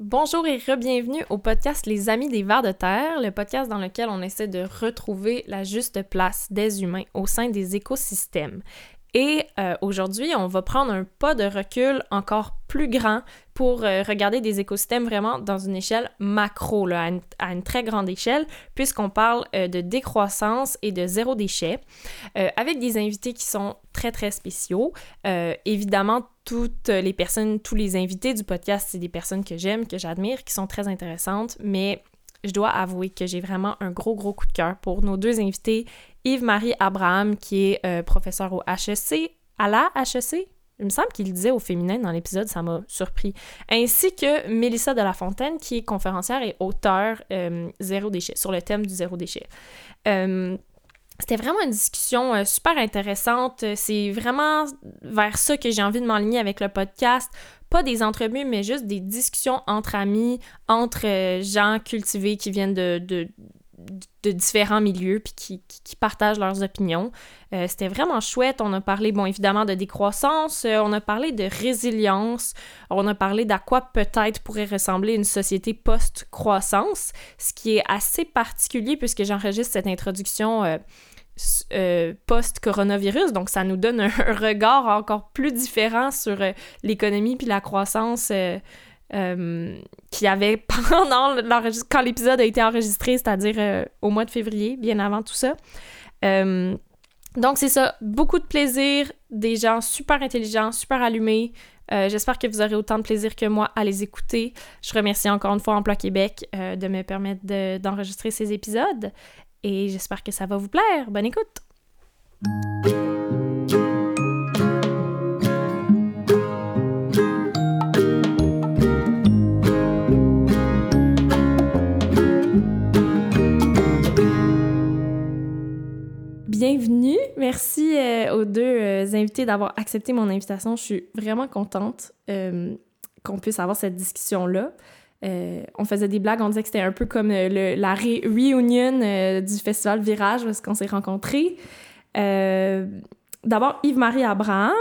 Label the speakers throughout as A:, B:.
A: Bonjour et re-bienvenue au podcast Les Amis des Vers de Terre, le podcast dans lequel on essaie de retrouver la juste place des humains au sein des écosystèmes. Et euh, aujourd'hui, on va prendre un pas de recul encore plus grand pour euh, regarder des écosystèmes vraiment dans une échelle macro, à, une, très grande échelle, puisqu'on parle euh, de décroissance et de zéro déchet, avec des invités qui sont très, très spéciaux. évidemment, toutes les personnes, tous les invités du podcast, c'est des personnes que j'aime, que j'admire, qui sont très intéressantes, mais je dois avouer que j'ai vraiment un gros, gros coup de cœur pour nos deux invités Yves-Marie Abraham, qui est euh, professeur au HEC, à la HEC, il me semble qu'il disait au féminin dans l'épisode, ça m'a surpris. Ainsi que Mélissa de la Fontaine, qui est conférencière et auteure euh, zéro déchet, sur le thème du zéro déchet. Euh, c'était vraiment une discussion super intéressante. C'est vraiment vers ça que j'ai envie de m'enligner avec le podcast. Pas des entrevues, mais juste des discussions entre amis, entre gens cultivés qui viennent de de différents milieux puis qui, qui, partagent leurs opinions. Euh, c'était vraiment chouette. On a parlé, bon, évidemment, de décroissance, euh, on a parlé de résilience, on a parlé d'à quoi peut-être pourrait ressembler une société post-croissance, ce qui est assez particulier puisque j'enregistre cette introduction euh, post-coronavirus, donc ça nous donne un, regard encore plus différent sur l'économie puis la croissance euh, qui avait pendant quand l'épisode a été enregistré, c'est-à-dire euh, au mois de février, bien avant tout ça. Euh, donc c'est ça, beaucoup de plaisir, des gens super intelligents, super allumés. J'espère que vous aurez autant de plaisir que moi à les écouter. Je remercie encore une fois Emploi Québec de me permettre d'enregistrer ces épisodes et j'espère que ça va vous plaire. Bonne écoute! D'avoir accepté mon invitation. Je suis vraiment contente euh, qu'on puisse avoir cette discussion-là. on faisait des blagues, on disait que c'était un peu comme la réunion du festival Virage parce qu'on s'est rencontrés. D'abord, Yves-Marie Abraham,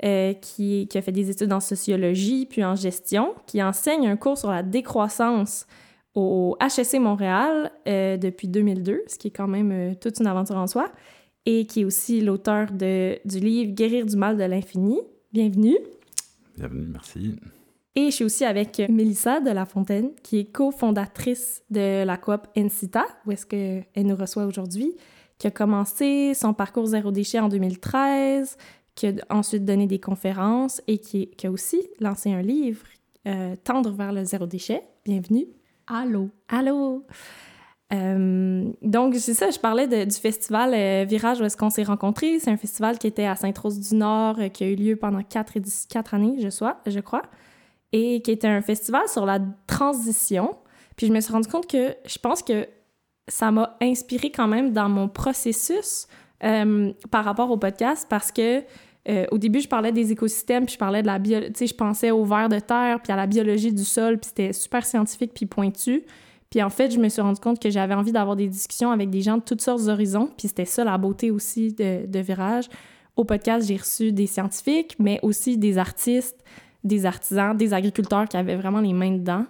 A: qui, a fait des études en sociologie puis en gestion, qui enseigne un cours sur la décroissance au HSC Montréal depuis 2002, ce qui est quand même toute une aventure en soi et qui est aussi l'auteur du livre Guérir du mal de l'infini. Bienvenue.
B: Bienvenue, merci.
A: Et je suis aussi avec Mélissa de La Fontaine, qui est cofondatrice de la coop Encita, où est-ce qu'elle nous reçoit aujourd'hui, qui a commencé son parcours zéro déchet en 2013, qui a ensuite donné des conférences et qui, a aussi lancé un livre, euh, Tendre vers le zéro déchet. Bienvenue.
C: Allô.
A: Allô. Euh, donc, c'est ça, je parlais du festival euh, Virage où est-ce qu'on s'est rencontrés. C'est un festival qui était à Sainte-Rose-du-Nord, euh, qui a eu lieu pendant quatre, années, je, crois, et qui était un festival sur la transition. Puis je me suis rendu compte que je pense que ça m'a inspiré quand même dans mon processus par rapport au podcast parce que au début, je parlais des écosystèmes, puis je parlais de la bio... Tu sais, je pensais au ver de terre, puis à la biologie du sol, puis c'était super scientifique puis pointu. Puis en fait, je me suis rendu compte que j'avais envie d'avoir des discussions avec des gens de toutes sortes d'horizons. Puis c'était ça la beauté aussi de, de Virage. Au podcast, j'ai reçu des scientifiques, mais aussi des artistes, des artisans, des agriculteurs qui avaient vraiment les mains dedans.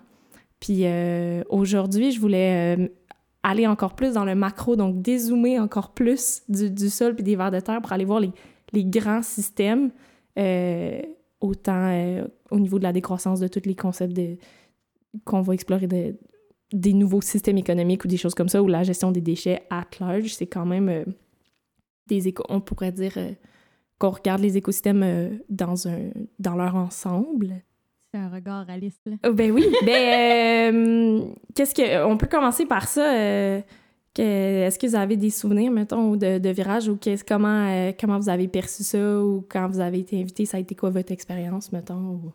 A: Puis euh, aujourd'hui, je voulais euh, aller encore plus dans le macro, donc dézoomer encore plus du, du sol puis des vers de terre pour aller voir les, les grands systèmes, euh, autant au niveau de la décroissance de tous les concepts qu'on va explorer des nouveaux systèmes économiques ou des choses comme ça, ou la gestion des déchets at large, c'est quand même euh, des éco on pourrait dire euh, qu'on regarde les écosystèmes euh, dans, un, dans leur ensemble.
C: C'est un regard réaliste. Là.
A: Oh, ben oui. ben, qu'est-ce que. On peut commencer par ça. est-ce que vous avez des souvenirs, mettons, de, de virage ou comment, comment vous avez perçu ça ou quand vous avez été invité, ça a été quoi votre expérience, mettons?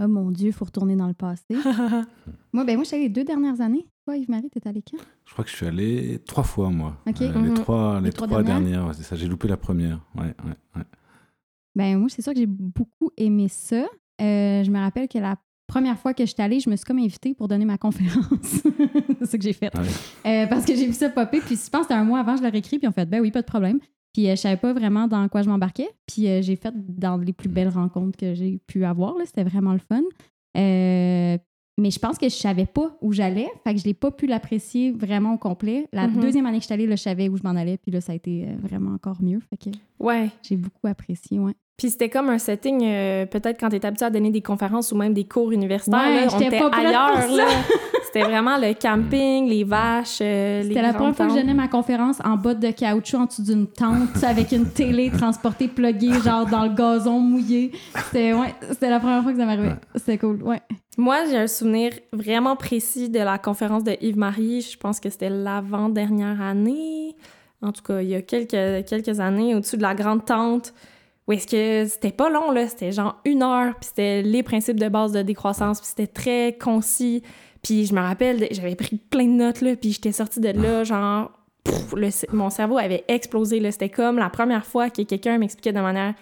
C: Oh mon Dieu, il faut retourner dans le passé. moi, ben moi, je suis allée les deux dernières années. Toi, Yves-Marie, t'es allé quand?
B: Je crois que je suis allée trois fois, moi. Euh, les, mhm. trois, les, trois, dernières, c'est ça. J'ai loupé la première. Ouais, ouais, ouais.
C: Ben moi, c'est sûr que j'ai beaucoup aimé ça. Euh, je me rappelle que la première fois que je suis allée, je me suis comme invitée pour donner ma conférence. c'est ce que j'ai fait. Euh, parce que j'ai vu ça popper. Puis je pense que c'était un mois avant, je l'ai écrit. Puis en fait, ben oui, pas de problème. Puis euh, je savais pas vraiment dans quoi je m'embarquais. Puis euh, j'ai fait dans les plus belles rencontres que j'ai pu avoir. C'était vraiment le fun. Euh, mais je pense que je savais pas où j'allais, fait que je l'ai pas pu l'apprécier vraiment au complet. La
A: Mhm.
C: deuxième année que je suis allée, là, je savais où je m'en allais, puis là, ça a été vraiment encore mieux. Fait que
A: Ouais.
C: j'ai beaucoup apprécié, ouais.
A: Puis c'était comme un setting, peut-être quand t'es habitué à donner des conférences ou même des cours universitaires,
C: Ouais,
A: là, on était
C: pas
A: ailleurs. là. C'était vraiment le camping, les vaches, euh, les
C: C'était la première fois que je donnais ma conférence en botte de caoutchouc en dessous d'une tente avec une télé transportée pluguée genre dans le gazon mouillé. C'était ouais, c'était la première fois que ça m'arrivait. C'était cool, ouais.
A: Moi, j'ai un souvenir vraiment précis de la conférence de Yves-Marie. Je pense que c'était l'avant-dernière année. En tout cas, il y a quelques, quelques années, au-dessus de la grande tente. Où est-ce que c'était pas long, là? C'était genre une heure, puis c'était les principes de base de décroissance, puis c'était très concis. Puis je me rappelle, j'avais pris plein de notes, là, puis j'étais sortie de là, genre... pff, le c- mon cerveau avait explosé, là. C'était comme la première fois que quelqu'un m'expliquait de manière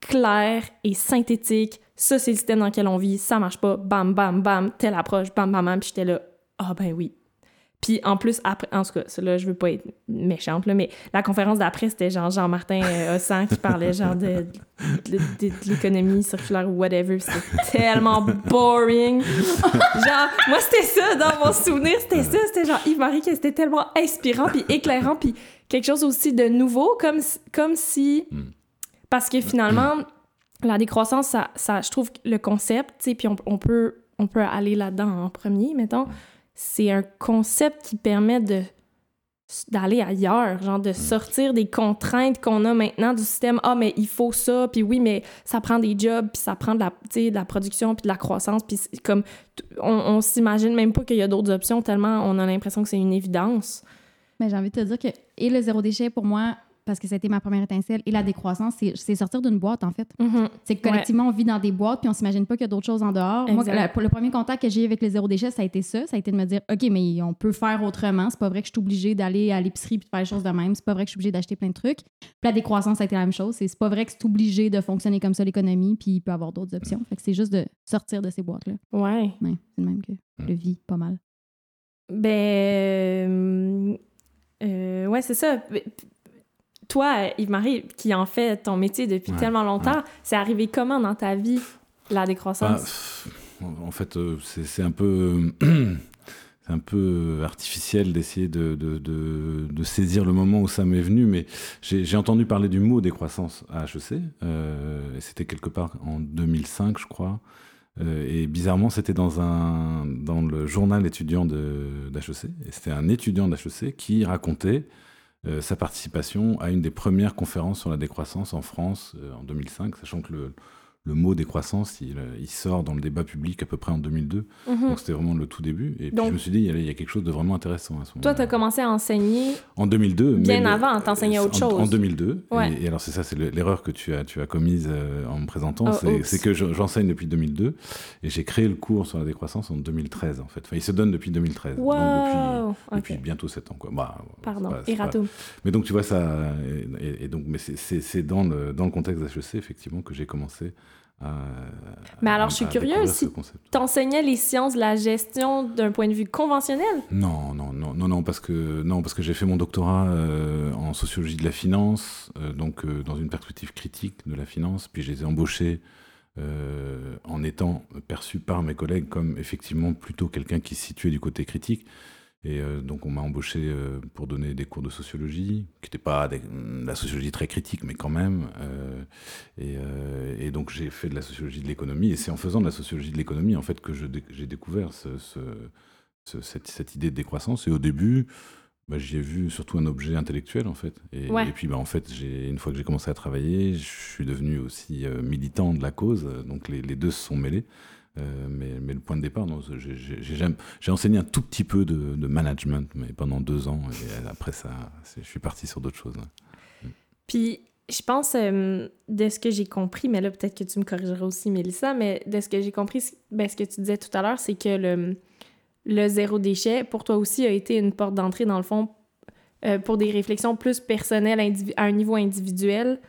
A: claire et synthétique. Ça, c'est le système dans lequel on vit. Ça marche pas. Bam, bam, bam. Telle approche. Bam, bam, bam. Puis j'étais là. Ah, ben oui. Puis en plus, après, en tout cas, là, je veux pas être méchante, là, mais la conférence d'après, c'était genre Jean-Martin euh, Hossan qui parlait genre de, de, de- de l'économie circulaire ou whatever. C'était tellement boring. Genre, moi, c'était ça dans mon souvenir. C'était ça. C'était genre Yves-Marie, que c'était tellement inspirant puis éclairant puis quelque chose aussi de nouveau, comme, si- comme si... Parce que finalement, la décroissance, ça, ça, je trouve le concept, tu sais, puis on, on peut, on peut aller là-dedans en premier, mettons, c'est un concept qui permet de d'aller ailleurs, genre de sortir des contraintes qu'on a maintenant du système. Ah, mais il faut ça, puis oui, mais ça prend des jobs, puis ça prend de la, de la production, puis de la croissance, puis comme on, on s'imagine même pas qu'il y a d'autres options tellement on a l'impression que c'est une évidence.
C: Mais j'ai envie de te dire que et le zéro déchet pour moi parce que ça a été ma première étincelle et la décroissance c'est sortir d'une boîte en fait.
A: Mhm.
C: C'est que collectivement on vit dans des boîtes puis on s'imagine pas qu'il y a d'autres choses en dehors. Moi
A: Exact.
C: la- pour le premier contact que j'ai eu avec le zéro déchet, ça a été ça, ça a été de me dire OK, mais on peut faire autrement, c'est pas vrai que je suis obligée d'aller à l'épicerie puis de faire les choses de même, c'est pas vrai que je suis obligée d'acheter plein de trucs. Puis la décroissance ça a été la même chose, c'est pas vrai que c'est obligé de fonctionner comme ça l'économie puis il peut y avoir d'autres options. Fait que c'est juste de sortir de ces boîtes là.
A: Ouais.
C: Ouais, c'est le même que le vie pas mal.
A: Ben. euh, ouais, c'est ça. Toi, Yves-Marie, qui en fait ton métier depuis
B: Ouais,
A: tellement longtemps, c'est arrivé comment dans ta vie, la
B: Bah,
A: décroissance?
B: pff, en fait, euh, c'est un peu. C'est un peu artificiel d'essayer de, de, de- de saisir le moment où ça m'est venu, mais j'ai entendu parler du mot décroissance à HEC, euh, et c'était quelque part en 2005, je crois. Euh, et bizarrement, c'était dans, un, dans le journal étudiant de- d'HEC, et c'était un étudiant d'HEC qui racontait euh, sa participation à une des premières conférences sur la décroissance en France euh, en 2005, sachant que le, le mot décroissance, il, euh, il sort dans le débat public à peu près en 2002.
A: Mhm.
B: Donc c'était vraiment le tout début. Et puis
A: Donc-
B: je me suis dit, il y a, il y a quelque chose de vraiment intéressant à ce moment
A: Toi, t'as commencé à enseigner.
B: En 2002.
A: Bien
B: mais
A: avant, t'enseignais autre
B: en-
A: chose.
B: En 2002.
A: Ouais.
B: Et, et alors c'est ça, c'est le- l'erreur que tu as, tu as commise euh, en me présentant.
A: Oh,
B: c'est que je- j'enseigne depuis 2002 et j'ai créé le cours sur la décroissance en 2013 en fait. Enfin, il se donne depuis 2013. Donc
A: Wow!
B: depuis,
A: Ok.
B: depuis bientôt 7 ans. Quoi. Bah,
A: Pardon,
B: pas-
A: erratum.
B: mais donc tu vois ça, et, donc mais c'est- dans le dans le contexte d'HEC effectivement que j'ai commencé.
A: Mais alors, je suis
B: à
A: curieuse, si les sciences de la gestion d'un point de vue conventionnel?
B: Non, non, non, non, non, parce que non, parce que j'ai fait mon doctorat euh, en sociologie de la finance, euh, donc euh, dans une perspective critique de la finance, puis j'ai été embauché euh, en étant perçu par mes collègues comme effectivement plutôt quelqu'un qui se situait du côté critique. Et euh, donc on m'a embauché euh, pour donner des cours de sociologie, qui n'étaient pas des- de la sociologie très critique, mais quand même. euh, et, et donc j'ai fait de la sociologie de l'économie, et c'est en faisant de la sociologie de l'économie en fait que je j'ai découvert ce- ce, ce- cette, cette idée de décroissance. Et au début, bah, j'y ai vu surtout un objet intellectuel, en fait. Et,
A: Ouais.
B: et puis, bah, en fait, j'ai- une fois que j'ai commencé à travailler, je suis devenu aussi militant de la cause. Donc, les, les deux se sont mêlés. Euh, mais, mais le point de départ, j'ai- enseigné un tout petit peu de, de management, mais pendant deux ans. Et après ça, je suis parti sur d'autres choses.
A: Puis, je pense, euh, de ce que j'ai compris, mais là, peut-être que tu me corrigeras aussi, Mélissa, mais de ce que j'ai compris, ben, ce que tu disais tout à l'heure, c'est que le, le zéro déchet, pour toi aussi, a été une porte d'entrée, dans le fond, euh, pour des réflexions plus personnelles, à un niveau individuel,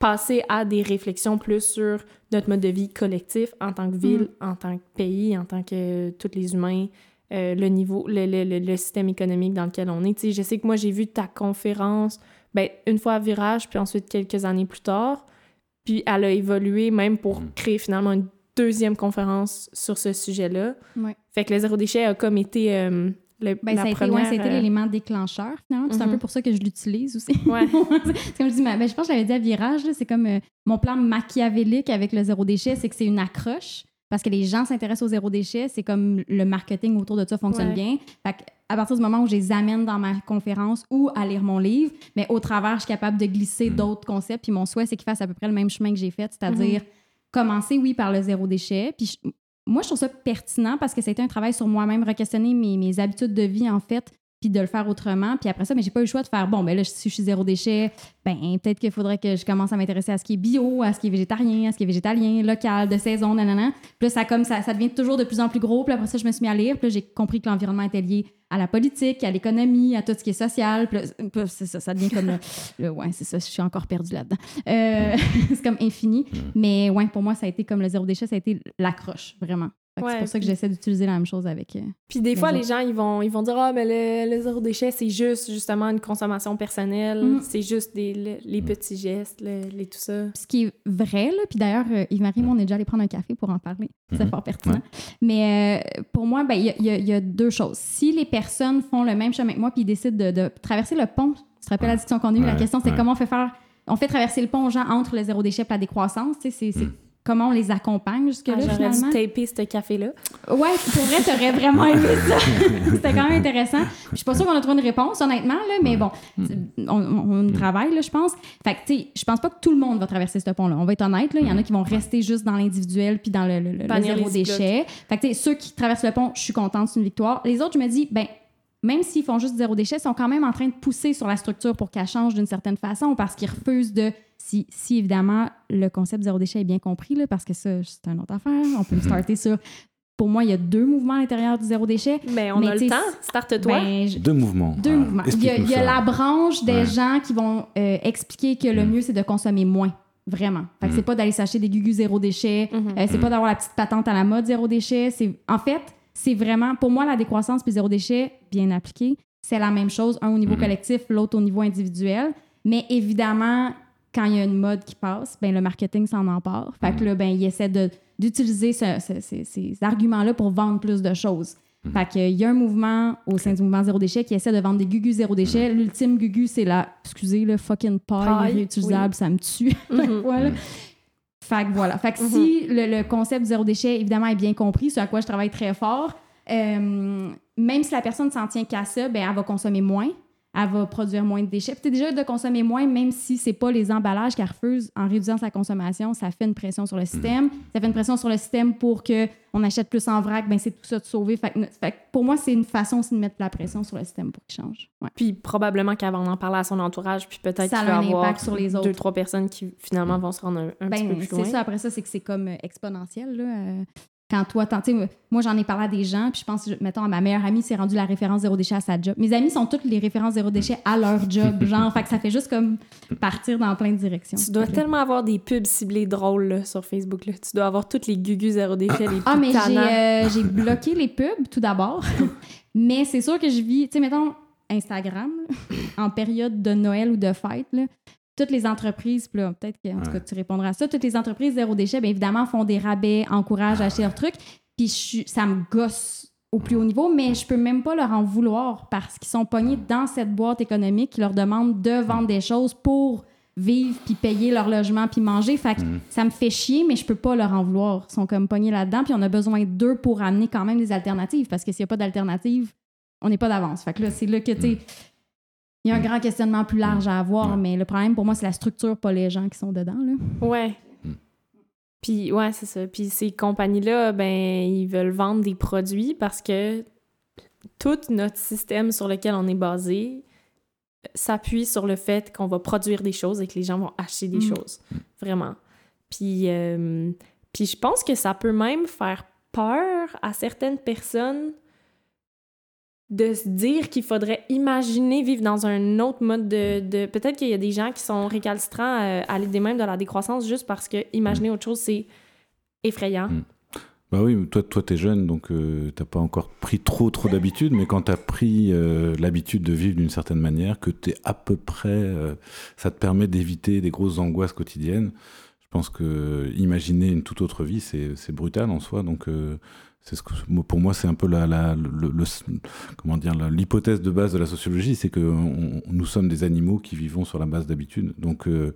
A: passer à des réflexions plus sur notre mode de vie collectif en tant que ville, en tant que pays, en tant que tous les humains, euh, le niveau, le, le- le- le système économique dans lequel on est. Tu sais, je sais que moi, j'ai vu ta conférence ben, une fois à Virage, puis ensuite quelques années plus tard. Puis elle a évolué même pour
B: Mm.
A: créer finalement une deuxième conférence sur ce sujet-là.
C: Ouais.
A: Fait que le zéro déchet a comme été euh, le,
C: Ben,
A: la
C: ça a été,
A: première...
C: ouais, ça a été
A: euh,
C: l'élément déclencheur, finalement. C'est un
A: Mhm.
C: peu pour ça que je l'utilise aussi.
A: Ouais.
C: c'est comme je dis, ben, je pense que je l'avais dit à Virage, là, c'est comme euh, mon plan machiavélique avec le zéro déchet, c'est que c'est une accroche. Parce que les gens s'intéressent au zéro déchet, c'est comme le marketing autour de ça fonctionne
A: Ouais.
C: bien. Fait que à partir du moment où je les amène dans ma conférence ou à lire mon livre, mais au travers, je suis capable de glisser d'autres concepts. Puis mon souhait, c'est qu'ils fassent à peu près le même chemin que j'ai fait, c'est-à-dire commencer, oui, par le zéro déchet. Puis je- moi, je trouve ça pertinent parce que c'était un travail sur moi-même, re-questionner mes, mes habitudes de vie, en fait, puis de le faire autrement. Puis après ça, mais j'ai pas eu le choix de faire, bon, ben là, si je suis zéro déchet, ben peut-être qu'il faudrait que je commence à m'intéresser à ce qui est bio, à ce qui est végétarien, à ce qui est végétalien, local, de saison, nanana. Puis là, ça, comme, ça, ça devient toujours de plus en plus gros. Puis après ça, je me suis mis à lire. Puis là, j'ai compris que l'environnement était lié à la politique, à l'économie, à tout ce qui est social. Puis là, c'est ça, ça devient comme... le- le- ouais, c'est ça, je suis encore perdue là-dedans. Euh, c'est comme infini. Mais ouais, pour moi, ça a été comme le zéro déchet, ça a été l'accroche, vraiment.
A: Ouais,
C: c'est pour ça que j'essaie d'utiliser la même chose avec... euh,
A: Puis des
C: Les
A: fois, les gens, ils vont, ils vont dire Ah, mais le, le zéro déchet, c'est juste justement une consommation personnelle,
C: Mhm.
A: c'est juste des, le- les petits gestes, le- les tout ça.
C: ce qui est vrai, là, puis d'ailleurs, euh, Yves-Marie, moi, on est déjà allé prendre un café pour en parler. C'est
B: Mhm.
C: fort pertinent.
B: Ouais.
C: Mais euh, pour moi, ben, il y, a- il y y a deux choses. Si les personnes font le même chemin que moi puis ils décident de, de traverser le pont, tu te rappelles la discussion qu'on a eue, la question, c'est
B: ouais.
C: comment on fait faire... On fait traverser le pont aux gens entre le zéro déchet et la décroissance. tu sais, C'est c'est
B: Mm.
C: Comment on les accompagne jusque-là,
A: Ah, J'aurais dû taper ce café-là.
C: Ouais, pour vrai, t'aurais vraiment aimé ça. C'était quand même intéressant. Je suis pas sûre qu'on a trouvé une réponse, honnêtement, là, mais bon, c'est- on, travaille, là, je pense. Fait que, tu sais, je pense pas que tout le monde va traverser ce pont-là. On va être honnête, là. Il y en a qui vont rester juste dans l'individuel puis dans le, le- le- le
A: Bannir
C: zéro déchet. Fait que, tu sais, ceux qui traversent le pont, je suis contente, c'est une victoire. Les autres, je me dis, ben, même s'ils font juste zéro déchet, ils sont quand même en train de pousser sur la structure pour qu'elle change d'une certaine façon parce qu'ils refusent de. Si, si évidemment le concept zéro déchet est bien compris, là, parce que ça, c'est une autre affaire, on peut me starter sur. Pour moi, il y a deux mouvements à l'intérieur du zéro déchet.
A: Mais on
C: Mais
A: a le temps. Starte-toi.
C: Ben, je-
B: Deux mouvements.
C: deux
B: Ah,
C: mouvements. Il y a, il y a
B: explique-nous ça.
C: la branche des
B: Ouais.
C: gens qui vont euh, expliquer que le
B: Mm.
C: mieux, c'est de consommer moins. Vraiment. Fait que
B: Mm.
C: c'est pas d'aller s'acheter des gugus zéro déchet.
A: Mhm.
C: Euh, c'est pas d'avoir la petite patente à la mode zéro déchet. C'est en fait, c'est vraiment pour moi la décroissance puis zéro déchet bien appliqué, c'est la même chose, un au niveau
B: Mhm.
C: collectif, l'autre au niveau individuel. Mais évidemment, quand il y a une mode qui passe, ben le marketing s'en empare. Fait que là, ben il essaie de d'utiliser ce- ce- ces- ces arguments-là pour vendre plus de choses. Fait qu'il y a un mouvement au sein du mouvement zéro déchet qui essaie de vendre des gugus zéro déchet. L'ultime gugu, c'est la, excusez, le fucking paille,
A: Paille,
C: réutilisable, ça me tue.
A: Mhm.
C: voilà. Fait que voilà. Fait que
A: Mhm.
C: si le, le concept zéro déchet, évidemment, est bien compris, ce à quoi je travaille très fort, euh, même si la personne s'en tient qu'à ça, ben, elle va consommer moins, elle va produire moins de déchets. Puis déjà, de consommer moins, même si c'est pas les emballages qu'elle refuse, en réduisant sa consommation, ça fait une pression sur le système. Ça fait une pression sur le système pour qu'on achète plus en vrac, ben c'est tout ça de sauver. Fait que, fait pour moi, c'est une façon aussi de mettre la pression sur le système pour qu'il change. Ouais.
A: Puis probablement qu'avant d'en parler à son entourage, puis peut-être qu'il va avoir
C: impact sur les autres.
A: deux, trois personnes qui finalement vont se rendre un, un petit peu
C: Ben,
A: plus
C: c'est
A: loin.
C: ça. Après ça, c'est que c'est comme euh, exponentiel. Là. Euh, quand toi, t'en- tu sais, moi, j'en ai parlé à des gens, puis je pense, mettons, à ma meilleure amie, c'est rendu la référence zéro déchet à sa job. Mes amis sont toutes les références zéro déchet à leur job. genre, fait que ça fait juste comme partir dans plein de directions.
A: Tu dois tellement avoir des pubs ciblées drôles là, sur Facebook. Là. Tu dois avoir toutes les gugus zéro déchet, les
C: Ah, mais j'ai euh, j'ai bloqué les pubs tout d'abord. mais c'est sûr que je vis, tu sais, mettons, Instagram, là, en période de Noël ou de fête, là, toutes les entreprises, puis là, peut-être que en tout cas,
B: Ouais.
C: tu répondras à ça, toutes les entreprises zéro déchet, bien évidemment, font des rabais, encouragent à acheter leurs trucs. Puis je ça me gosse au plus haut niveau, mais je peux même pas leur en vouloir parce qu'ils sont pognés dans cette boîte économique qui leur demande de vendre des choses pour vivre puis payer leur logement puis manger. Fait que
B: Mhm.
C: ça me fait chier, mais je peux pas leur en vouloir. Ils sont comme pognés là-dedans, puis on a besoin d'eux pour amener quand même des alternatives parce que s'il n'y a pas d'alternative, on n'est pas d'avance. Fait que là, c'est là que, tu sais, il y a un grand questionnement plus large à avoir, mais le problème pour moi, c'est la structure, pas les gens qui sont dedans. Là.
A: Ouais.
B: Mm.
A: Puis, ouais, c'est ça. Puis ces compagnies-là, ben, ils veulent vendre des produits parce que tout notre système sur lequel on est basé s'appuie sur le fait qu'on va produire des choses et que les gens vont acheter des
C: Mm.
A: choses. Vraiment. Puis, euh, puis je pense que ça peut même faire peur à certaines personnes de se dire qu'il faudrait imaginer vivre dans un autre mode de... de- Peut-être qu'il y a des gens qui sont récalcitrants euh, à l'idée même de la décroissance juste parce que imaginer autre chose, c'est effrayant.
B: Mm. Bah oui, toi, toi t'es jeune, donc euh, t'as pas encore pris trop trop d'habitude, mais quand t'as pris euh, l'habitude de vivre d'une certaine manière, que t'es à peu près, euh, ça te permet d'éviter des grosses angoisses quotidiennes. Je pense que imaginer une toute autre vie, c'est brutal en soi. Donc, c'est ce que, pour moi, c'est un peu la, la le, comment dire, l'hypothèse de base de la sociologie, c'est que nous sommes des animaux qui vivons sur la base d'habitudes. Donc, euh,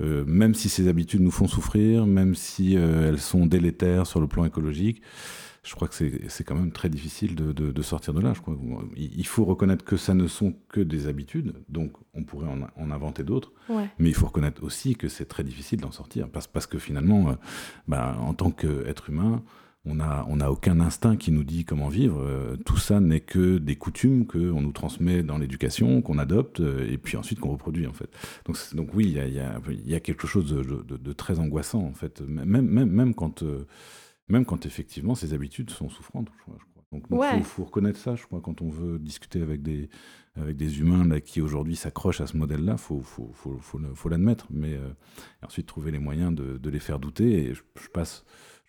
B: euh, même si ces habitudes nous font souffrir, même si euh, elles sont délétères sur le plan écologique, je crois que c'est quand même très difficile de, de, de, sortir de là. Je crois. Il faut reconnaître que ça ne sont que des habitudes, donc on pourrait en, en inventer d'autres,
A: ouais.
B: mais il faut reconnaître aussi que c'est très difficile d'en sortir, parce, parce que finalement, bah, en tant qu'être humain, on n'a on a aucun instinct qui nous dit comment vivre. Euh, tout ça n'est que des coutumes qu'on nous transmet dans l'éducation, qu'on adopte, euh, et puis ensuite qu'on reproduit, en fait. Donc, donc oui, il y a, y, a, y a, quelque chose de, de, de, très angoissant, en fait, même, même, même, quand, euh, même quand effectivement ces habitudes sont souffrantes, je crois. Donc il
A: ouais.
B: faut, faut, reconnaître ça, je crois, quand on veut discuter avec des, avec des humains là, qui aujourd'hui s'accrochent à ce modèle-là, il faut, faut, faut, faut l'admettre, mais ensuite trouver les moyens de, de les faire douter. Et je, je passe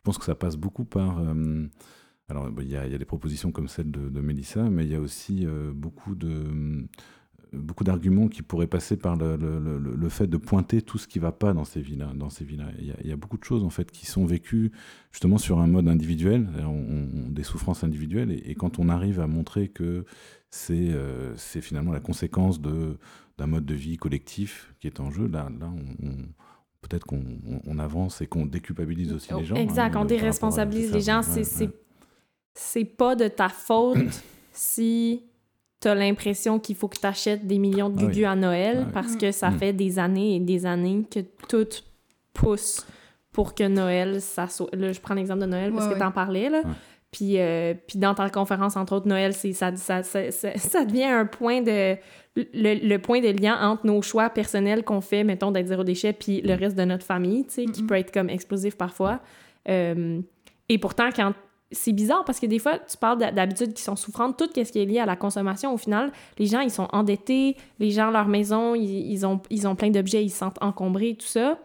B: pense que ça passe beaucoup par. Euh, alors, il y, a, des propositions comme celle de, de Mélissa, mais il y a aussi euh, beaucoup de euh, beaucoup d'arguments qui pourraient passer par le, fait de pointer tout ce qui ne va pas dans ces villas. Dans ces villas. Il, y a, beaucoup de choses en fait qui sont vécues justement sur un mode individuel, on, des souffrances individuelles, et, quand on arrive à montrer que c'est finalement la conséquence d'un mode de vie collectif qui est en jeu, là, là on, peut-être qu'on on avance et qu'on déculpabilise aussi les gens.
A: Exact,
B: hein,
A: on déresponsabilise les gens. C'est ouais, ouais. pas de ta faute si tu as l'impression qu'il faut que tu achètes des millions de gugus ah oui. à Noël ah parce que ça mmh. fait des années et des années que tout pousse pour que Noël, ça soit... Là, je prends l'exemple de Noël parce ouais, que tu en parlais, là. Puis, euh, puis dans ta conférence, entre autres, Noël, ça, ça, ça, ça, devient un point de... Le, le, point de lien entre nos choix personnels qu'on fait, mettons, d'être zéro déchet, puis le reste de notre famille, tu sais, mm -hmm. qui peut être comme explosif parfois. Euh, et pourtant, quand... C'est bizarre parce que des fois, tu parles d'habitudes qui sont souffrantes, tout ce qui est lié à la consommation, au final, les gens, ils sont endettés, les gens, leur maison, ils, ils ont, ils ont plein d'objets, ils se sentent encombrés, tout ça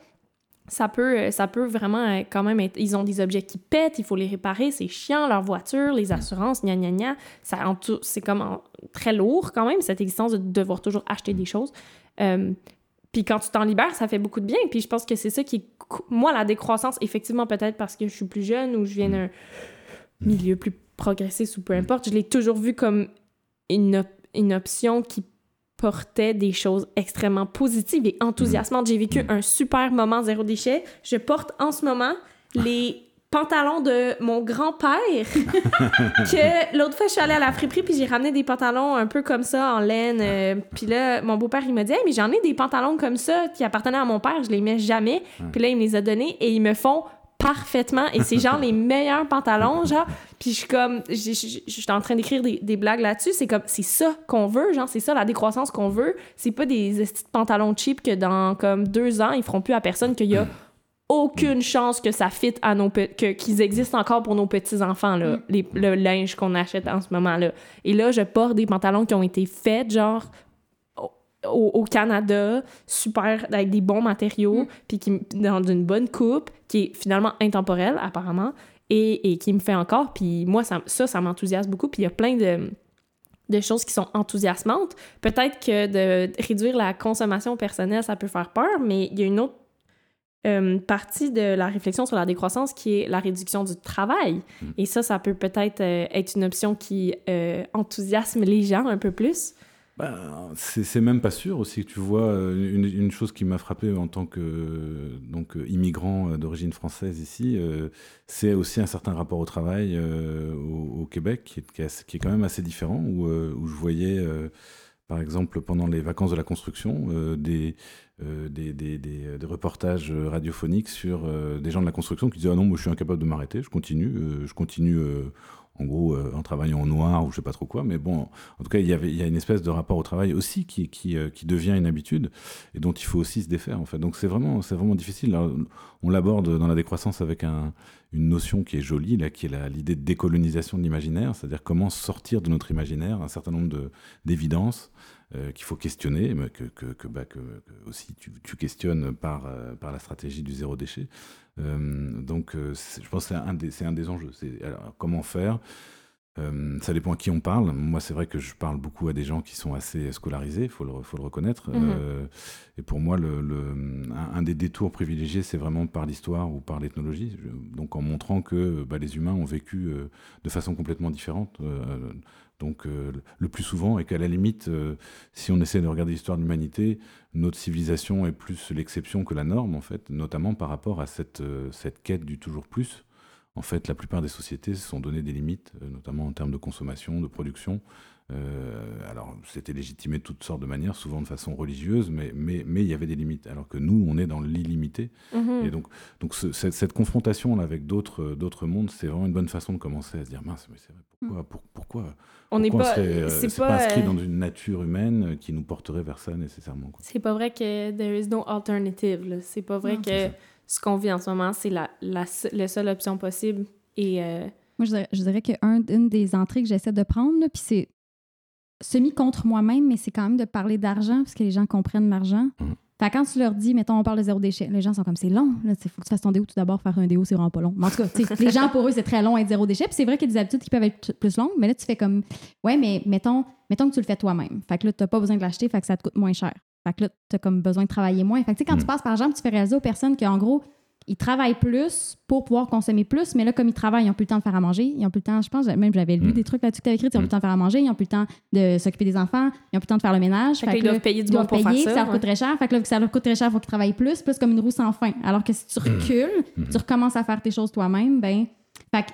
A: ça peut, ça peut vraiment quand même être... Ils ont des objets qui pètent, il faut les réparer, c'est chiant, leur voiture, les assurances, gna gna gna. C'est comme en, très lourd quand même, cette existence de devoir toujours acheter des choses. Euh, puis quand tu t'en libères, ça fait beaucoup de bien. Puis je pense que c'est ça qui. Moi, la décroissance, effectivement, peut-être parce que je suis plus jeune ou je viens d'un milieu plus progressiste ou peu importe, je l'ai toujours vu comme une, une option qui portait des choses extrêmement positives et enthousiasmantes. J'ai vécu un super moment zéro déchet. Je porte en ce moment les pantalons de mon grand-père que l'autre fois je suis allée à la friperie puis j'ai ramené des pantalons un peu comme ça en laine euh, puis là mon beau-père il m'a dit hey, mais j'en ai des pantalons comme ça qui appartenaient à mon père je les mets jamais puis là il me les a donnés et ils me font parfaitement et c'est genre les meilleurs pantalons genre. Puis je suis comme je suis en train d'écrire des, des, blagues là-dessus. C'est comme c'est ça qu'on veut genre c'est ça la décroissance qu'on veut. C'est pas des pantalons cheap que dans comme deux ans ils feront plus à personne qu'il y a aucune chance que ça fit à nos que qu'ils existent encore pour nos petits enfants là les, le linge qu'on achète en ce moment là et là je porte des pantalons qui ont été faits genre au, au, Canada, super, avec des bons matériaux, mm. puis qui, dans une bonne coupe, qui est finalement intemporelle, apparemment, et, et qui me fait encore. Puis moi, ça, ça, ça m'enthousiasme beaucoup. Puis il y a plein de, de choses qui sont enthousiasmantes. Peut-être que de réduire la consommation personnelle, ça peut faire peur, mais il y a une autre euh, partie de la réflexion sur la décroissance qui est la réduction du travail. Mm. Et ça, ça peut peut-être euh, être une option qui euh, enthousiasme les gens un peu plus.
B: Ben, c'est même pas sûr aussi. Tu vois, euh, une, chose qui m'a frappé en tant que donc immigrant d'origine française ici, euh, c'est aussi un certain rapport au travail euh, au, Québec qui est, qui, est, quand même assez différent, où, euh, où je voyais, euh, par exemple, pendant les vacances de la construction, des, des, des, des, des, reportages radiophoniques sur des gens de la construction qui disaient Ah non, moi je suis incapable de m'arrêter, je continue, je continue en gros, euh, en travaillant au noir ou je sais pas trop quoi. Mais bon, en tout cas, il y, avait, y a une espèce de rapport au travail aussi qui, qui, euh, qui devient une habitude et dont il faut aussi se défaire, en fait. Donc c'est vraiment, vraiment difficile. On l'aborde dans la décroissance avec un, une notion qui est jolie, là, qui est l'idée de décolonisation de l'imaginaire, c'est-à-dire comment sortir de notre imaginaire un certain nombre d'évidences euh, qu'il faut questionner, mais que, que, que, bah, aussi tu, tu, questionnes par, par la stratégie du zéro déchet. Euh, donc, je pense que c'est un, des, un des enjeux. C'est comment faire? Euh, ça dépend à qui on parle. Moi, c'est vrai que je parle beaucoup à des gens qui sont assez scolarisés, il faut le, faut le reconnaître. Mhm. Euh, et pour moi, le, un, des détours privilégiés, c'est vraiment par l'histoire ou par l'ethnologie. Donc, en montrant que bah, les humains ont vécu euh, de façon complètement différente. Donc, le plus souvent, et qu'à la limite, si on essaie de regarder l'histoire de l'humanité, notre civilisation est plus l'exception que la norme, en fait, notamment par rapport à cette, cette quête du toujours plus en fait, la plupart des sociétés se sont donné des limites, euh, notamment en termes de consommation, de production. Euh, alors, c'était légitimé de toutes sortes de manières, souvent de façon religieuse, mais, mais, mais il y avait des limites. Alors que nous, on est dans l'illimité. Mhm. Et donc, donc cette, confrontation-là avec d'autres, d'autres mondes, c'est vraiment une bonne façon de commencer à se dire mince, mais c'est vrai, pourquoi, mm. pourquoi,
A: on n'est pas,
B: euh, c'est pas, inscrit dans une nature humaine qui nous porterait vers ça nécessairement.
A: C'est pas vrai que there is no alternative. C'est pas vrai que ce qu'on vit en ce moment, c'est la, la, seule option possible. Et, euh,
C: Moi, je dirais, qu'une des entrées que j'essaie de prendre, puis c'est semi contre moi-même, mais c'est quand même de parler d'argent, parce que les gens comprennent l'argent. Mmh. Fait quand tu leur dis, mettons, on parle de zéro déchet, les gens sont comme, c'est long. Il faut que tu fasses ton déo tout d'abord. Faire un déo, c'est vraiment pas long. Mais en tout cas, les gens, pour eux, c'est très long être zéro déchet. Puis c'est vrai qu'il y a des habitudes qui peuvent être plus longues, mais là, tu fais comme, ouais, mais mettons, mettons que tu le fais toi-même. Fait que là, tu n'as pas besoin de l'acheter, fait que ça te coûte moins cher. Fait que là, tu as comme besoin de travailler moins. Fait que, quand tu mm. passes par exemple, tu fais réaliser aux personnes qu'en gros, ils travaillent plus pour pouvoir consommer plus, mais là, comme ils travaillent, ils n'ont plus le temps de faire à manger, ils n'ont plus le temps, je pense, même j'avais lu mm. des trucs là-dessus que tu avais écrit, ils n'ont plus le temps de faire à manger, ils n'ont plus le temps de s'occuper des enfants, ils n'ont plus le temps de faire le ménage.
A: Fait, ils doivent payer du bon pour faire ça.
C: Ça leur coûte très cher. Fait que là, ça leur coûte très cher, il faut qu'ils travaillent plus, plus comme une roue sans fin. Alors que si tu mm. recules, tu recommences à faire tes choses toi-même, ben. Fait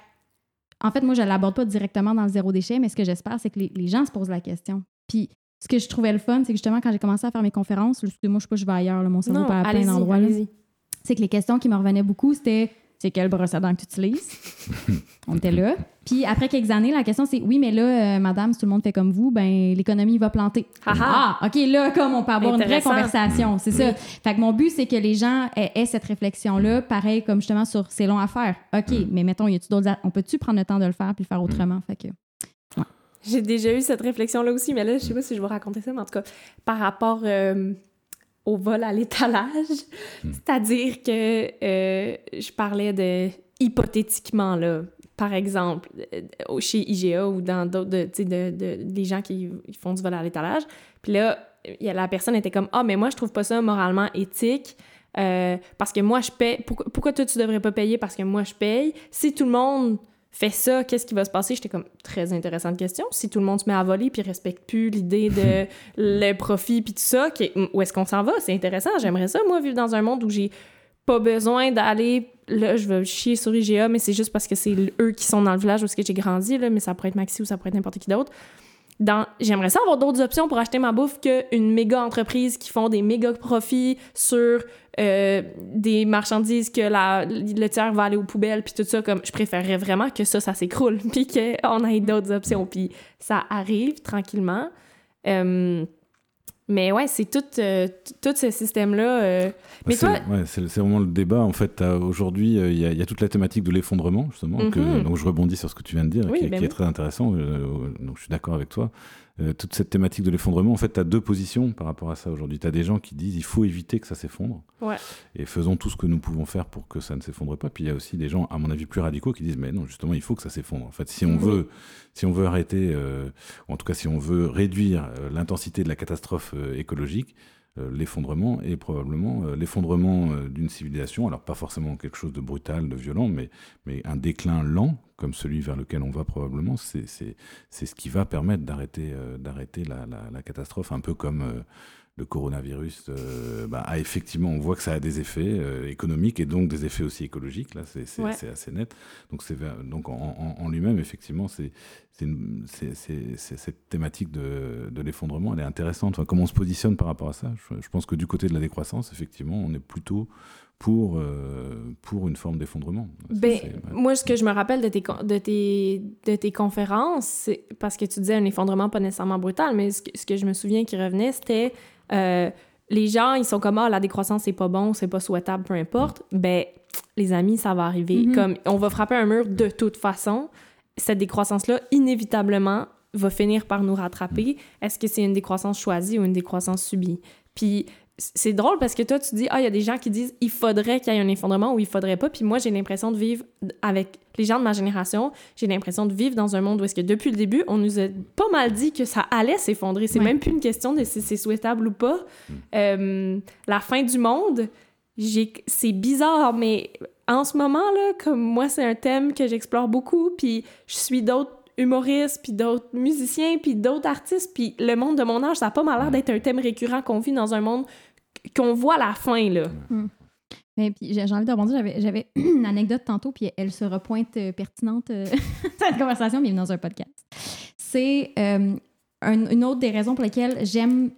C: en fait, moi, je ne l'aborde pas directement dans le zéro déchet, mais ce que j'espère, c'est que les, les gens se posent la question. Puis ce que je trouvais le fun, c'est que justement, quand j'ai commencé à faire mes conférences, moi, je sais pas, je vais ailleurs, mon cerveau pas à plein d'endroits. C'est que les questions qui me revenaient beaucoup, c'était c'est quelle brosse à dents que tu utilises? On était là. Puis après quelques années, la question c'est oui, mais là, euh, madame, si tout le monde fait comme vous, ben l'économie va planter. Ah, OK, là, comme on peut avoir une vraie conversation, c'est ça. Fait que mon but, c'est que les gens aient, cette réflexion-là, pareil comme justement sur c'est long à faire. OK, mais mettons, y a-tu d'autres. On peut-tu prendre le temps de le faire puis le faire autrement? Fait que.
A: J'ai déjà eu cette réflexion-là aussi, mais là, je sais pas si je vais raconter ça, mais en tout cas, par rapport euh, au vol à l'étalage, hmm. c'est-à-dire que euh, je parlais de hypothétiquement, là, par exemple, euh, chez IGA ou dans d'autres, de, de, de, des gens qui font du vol à l'étalage, puis là, la personne était comme « Ah, mais moi, je trouve pas ça moralement éthique. parce que moi, je paye. Pourquoi, pourquoi toi, tu devrais pas payer parce que moi, je paye? Si tout le monde fais ça, qu'est-ce qui va se passer? J'étais comme, très intéressante question. Si tout le monde se met à voler puis respecte plus l'idée de le profit puis tout ça, où est-ce qu'on s'en va? C'est intéressant. J'aimerais ça, moi, vivre dans un monde où j'ai pas besoin d'aller là je veux chier sur IGA mais c'est juste parce que c'est eux qui sont dans le village où j'ai grandi là mais ça pourrait être Maxi ou ça pourrait être n'importe qui d'autre j'aimerais ça avoir d'autres options pour acheter ma bouffe qu'une méga entreprise qui font des méga profits sur euh, des marchandises que la, le tiers va aller aux poubelles, puis tout ça, comme je préférerais vraiment que ça, ça s'écroule, puis qu'on ait d'autres options, puis ça arrive tranquillement. Euh, mais ouais, c'est tout, euh, tout ce système-là. Euh. Mais
B: toi. Ouais, c'est vraiment le débat. En fait, aujourd'hui, euh, il y, a toute la thématique de l'effondrement, justement. Mm-hmm. donc, je rebondis sur ce que tu viens de dire, qui, ben est très intéressant. donc, je suis d'accord avec toi. Euh, toute cette thématique de l'effondrement, en fait, tu as deux positions par rapport à ça aujourd'hui. Tu as des gens qui disent il faut éviter que ça s'effondre. Et faisons tout ce que nous pouvons faire pour que ça ne s'effondre pas. Puis il y a aussi des gens, à mon avis, plus radicaux qui disent mais non, justement, il faut que ça s'effondre. En fait, si on, veut, si on veut arrêter, euh, ou en tout cas, si on veut réduire euh, l'intensité de la catastrophe écologique, l'effondrement est probablement l'effondrement d'une civilisation. Alors pas forcément quelque chose de brutal, de violent, mais, mais un déclin lent comme celui vers lequel on va probablement, c'est ce qui va permettre d'arrêter euh, la, catastrophe, un peu comme euh, le coronavirus euh, bah, a effectivement, on voit que ça a des effets économiques et donc des effets aussi écologiques, là c'est assez net. Donc, donc en, en, lui-même, effectivement, c'est cette thématique de, de l'effondrement, elle est intéressante. Enfin, comment on se positionne par rapport à ça? Je, je pense que du côté de la décroissance, effectivement, on est plutôt pour, euh, pour une forme d'effondrement.
A: Ben, moi, ce que je me rappelle de tes, de tes, de tes conférences, parce que tu disais un effondrement pas nécessairement brutal, mais ce que, ce que je me souviens qui revenait, c'était euh, les gens, ils sont comme, ah, la décroissance, c'est pas bon, c'est pas souhaitable, peu importe. Ben, les amis, ça va arriver. Mm-hmm. Comme, on va frapper un mur de toute façon. Cette décroissance-là, inévitablement, va finir par nous rattraper. Est-ce que c'est une décroissance choisie ou une décroissance subie? Puis, c'est drôle parce que toi, tu dis, ah, il y a des gens qui disent, il faudrait qu'il y ait un effondrement ou il faudrait pas. Puis moi, j'ai l'impression de vivre avec les gens de ma génération, j'ai l'impression de vivre dans un monde où est-ce que depuis le début, on nous a pas mal dit que ça allait s'effondrer. C'est même plus une question de si c'est souhaitable ou pas. Mm. Euh, la fin du monde, c'est bizarre, mais en ce moment, là, comme moi, c'est un thème que j'explore beaucoup, puis je suis d'autres humoristes, puis d'autres musiciens, puis d'autres artistes, puis le monde de mon âge, ça n'a pas mal l'air d'être un thème récurrent qu'on vit dans un monde qu'on voit à la fin, là.
C: Hmm. Mais puis j'ai envie de rebondir, j'avais une anecdote tantôt, puis elle se repointe euh, pertinente, euh, cette conversation, mais dans un podcast. C'est euh, une autre des raisons pour lesquelles j'aime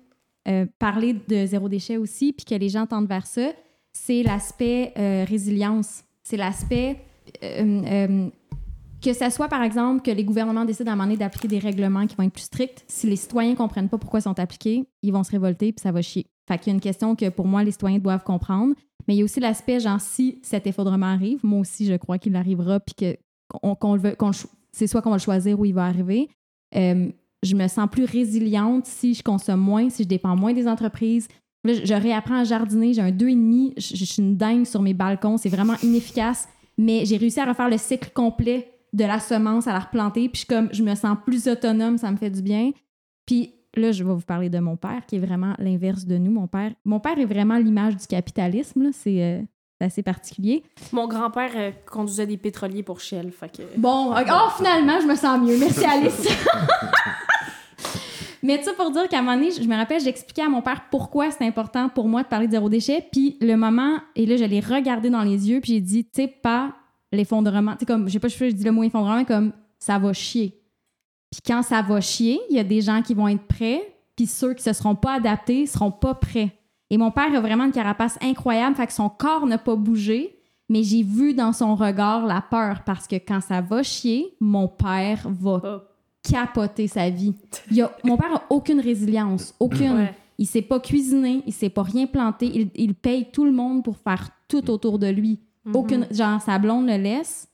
C: parler de zéro déchet aussi, puis que les gens tendent vers ça, c'est l'aspect résilience. C'est l'aspect que ce soit, par exemple, que les gouvernements décident à un moment donné d'appliquer des règlements qui vont être plus stricts, si les citoyens ne comprennent pas pourquoi ils sont appliqués, ils vont se révolter puis ça va chier. Fait qu'il y a une question que pour moi, les citoyens doivent comprendre. Mais il y a aussi l'aspect, genre, si cet effondrement arrive, moi aussi, je crois qu'il arrivera puis que qu'on, veut, c'est soit qu'on va le choisir ou il va arriver. Je me sens plus résiliente si je consomme moins, si je dépends moins des entreprises. Là, je, réapprends à jardiner, j'ai un 2,5, je, je suis une dingue sur mes balcons, c'est vraiment inefficace, mais j'ai réussi à refaire le cycle complet de la semence à la replanter. Puis comme, je me sens plus autonome, ça me fait du bien. Puis là, je vais vous parler de mon père, qui est vraiment l'inverse de nous. Mon père, mon père est vraiment l'image du capitalisme. Euh, c'est assez particulier.
A: Mon grand-père euh, conduisait des pétroliers pour Shell. Fait que...
C: Bon, oh, finalement, je me sens mieux. Merci, Alice. Mais tu sais, pour dire qu'à un moment donné, je me rappelle, j'expliquais à mon père pourquoi c'est important pour moi de parler de zéro déchet. Puis le moment, et là, je l'ai regardé dans les yeux, puis j'ai dit, tu sais, pas l'effondrement. Tu sais, comme, j'ai pas, je dis le mot effondrement, comme ça va chier. Puis quand ça va chier, il y a des gens qui vont être prêts, puis ceux qui se seront pas adaptés seront pas prêts. Et mon père a vraiment une carapace incroyable, fait que son corps n'a pas bougé, mais j'ai vu dans son regard la peur parce que quand ça va chier, mon père va oh. capoter sa vie. Il a, mon père a aucune résilience, aucune. Il sait pas cuisiner, il sait pas rien planter, il, il paye tout le monde pour faire tout autour de lui. Mhm. Aucune, genre, sa blonde le laisse.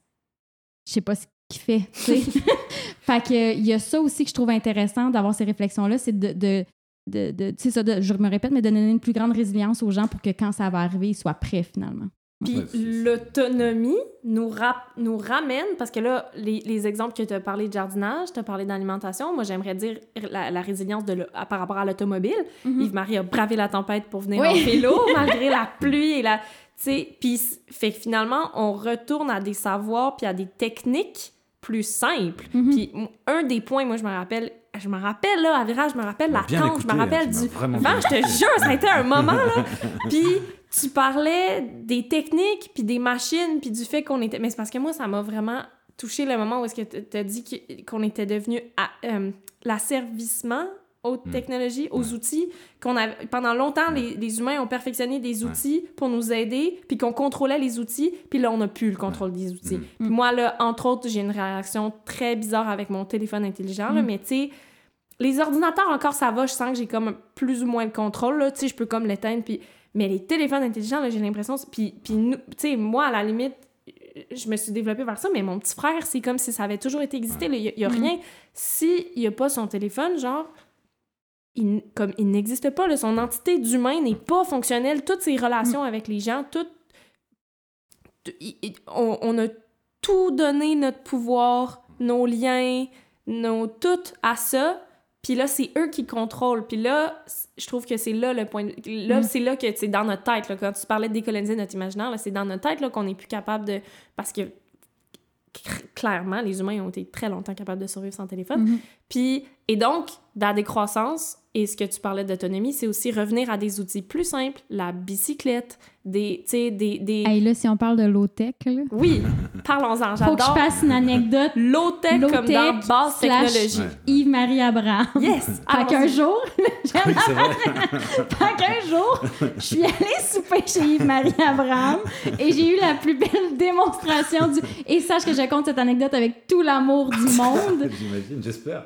C: Je sais pas ce qu'il fait. fait que il y a ça aussi que je trouve intéressant d'avoir ces réflexions-là, c'est de, de, de, de ça, je me répète, mais de donner une plus grande résilience aux gens pour que quand ça va arriver, ils soient prêts finalement.
A: Puis l'autonomie nous, nous ramène, parce que là, les, les exemples que tu as parlé de jardinage, tu as parlé d'alimentation, moi j'aimerais dire la, résilience de par rapport à l'automobile. Mhm. Yves-Marie a bravé la tempête pour venir en vélo, malgré la pluie et la puis fait que finalement, on retourne à des savoirs puis à des techniques plus simples. Mhm. Puis un des points, moi, je me rappelle, je me rappelle, là, à virage, je me rappelle la tente, je me rappelle du vent, je te jure, ça a été un moment, là. puis tu parlais des techniques, puis des machines, puis du fait qu'on était... Mais c'est parce que moi, ça m'a vraiment touché le moment où est-ce que tu as dit qu'on était devenu euh, l'asservissement aux hmm. technologies, aux outils. qu'on a Pendant longtemps, les, humains ont perfectionné des outils pour nous aider, puis qu'on contrôlait les outils, puis là, on n'a plus le contrôle des outils. Hmm. moi, là, entre autres, j'ai une réaction très bizarre avec mon téléphone intelligent, là, hmm. mais tu sais, les ordinateurs, encore, ça va, je sens que j'ai comme plus ou moins le contrôle, tu sais, je peux comme l'éteindre, puis... Mais les téléphones intelligents, j'ai l'impression... Puis, puis tu sais, moi, à la limite, je me suis développée vers ça, mais mon petit frère, c'est comme si ça avait toujours été existé. Il n'y a, rien. S'il n'y a pas son téléphone, genre, il, comme il n'existe pas, son entité d'humain n'est pas fonctionnelle, toutes ses relations mm. avec les gens, tout, on, a tout donné notre pouvoir, nos liens, nos tout à ça, puis là c'est eux qui contrôlent. Puis là, je trouve que c'est là le point là mm. c'est là que c'est dans notre tête là, quand tu parlais de décoloniser notre imaginaire, c'est dans notre tête là qu'on n'est plus capable de parce que clairement, les humains ont été très longtemps capables de survivre sans téléphone. Mm-hmm. Puis, et donc, dans la décroissance, et ce que tu parlais d'autonomie, c'est aussi revenir à des outils plus simples, la bicyclette, des, tu sais, des... des...
C: Hey, là, si on parle de low-tech, là...
A: Oui, parlons-en, j'adore.
C: Faut que je passe une anecdote.
A: Low-tech comme dans basse technologie.
C: Yves-Marie Abraham.
A: Yes!
C: Fait qu'un jour, fait qu'un jour, je suis allée souper chez Yves-Marie Abraham et j'ai eu la plus belle démonstration du... Et sache que je compte cette anecdote avec tout l'amour du monde.
B: J'imagine, j'espère.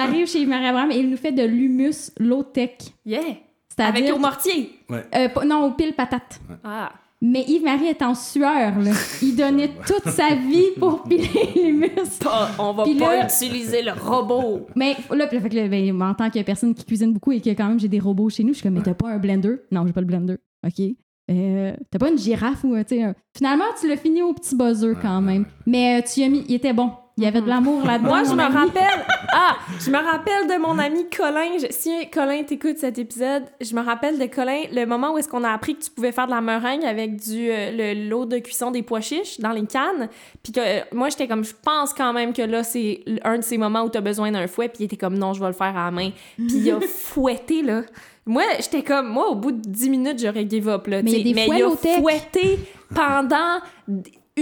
C: J'arrive chez Yves-Marie Abraham et il nous fait de l'humus low-tech.
A: Yeah! Avec au mortier?
B: Ouais.
C: Euh, non, au pile patate.
A: Ah.
C: Mais Yves-Marie est en sueur, là. Il donnait toute sa vie pour piler les muscles.
A: on va pas utiliser le robot.
C: Mais là, fait que, ben, en tant que personne qui cuisine beaucoup et que quand même j'ai des robots chez nous, je suis comme, mais t'as pas un blender? Non, j'ai pas le blender. OK. Euh, t'as pas une girafe ou, tu sais, finalement, tu l'as fini au petit buzzer quand même. Mais euh, tu as mis, il était bon. Il y avait de l'amour là-dedans.
A: Moi, je me rappelle. Ah, je me rappelle de mon ami Colin. si Colin t'écoute cet épisode, je me rappelle de Colin, le moment où est-ce qu'on a appris que tu pouvais faire de la meringue avec du euh, le lot de cuisson des pois chiches dans les cannes. Puis que euh, moi, j'étais comme, je pense quand même que là, c'est un de ces moments où tu as besoin d'un fouet. Puis il était comme, non, je vais le faire à la main. Puis il a fouetté, là. Moi, j'étais comme, moi, au bout de 10 minutes, j'aurais give up, là. Mais, il, mais il a fouetté pendant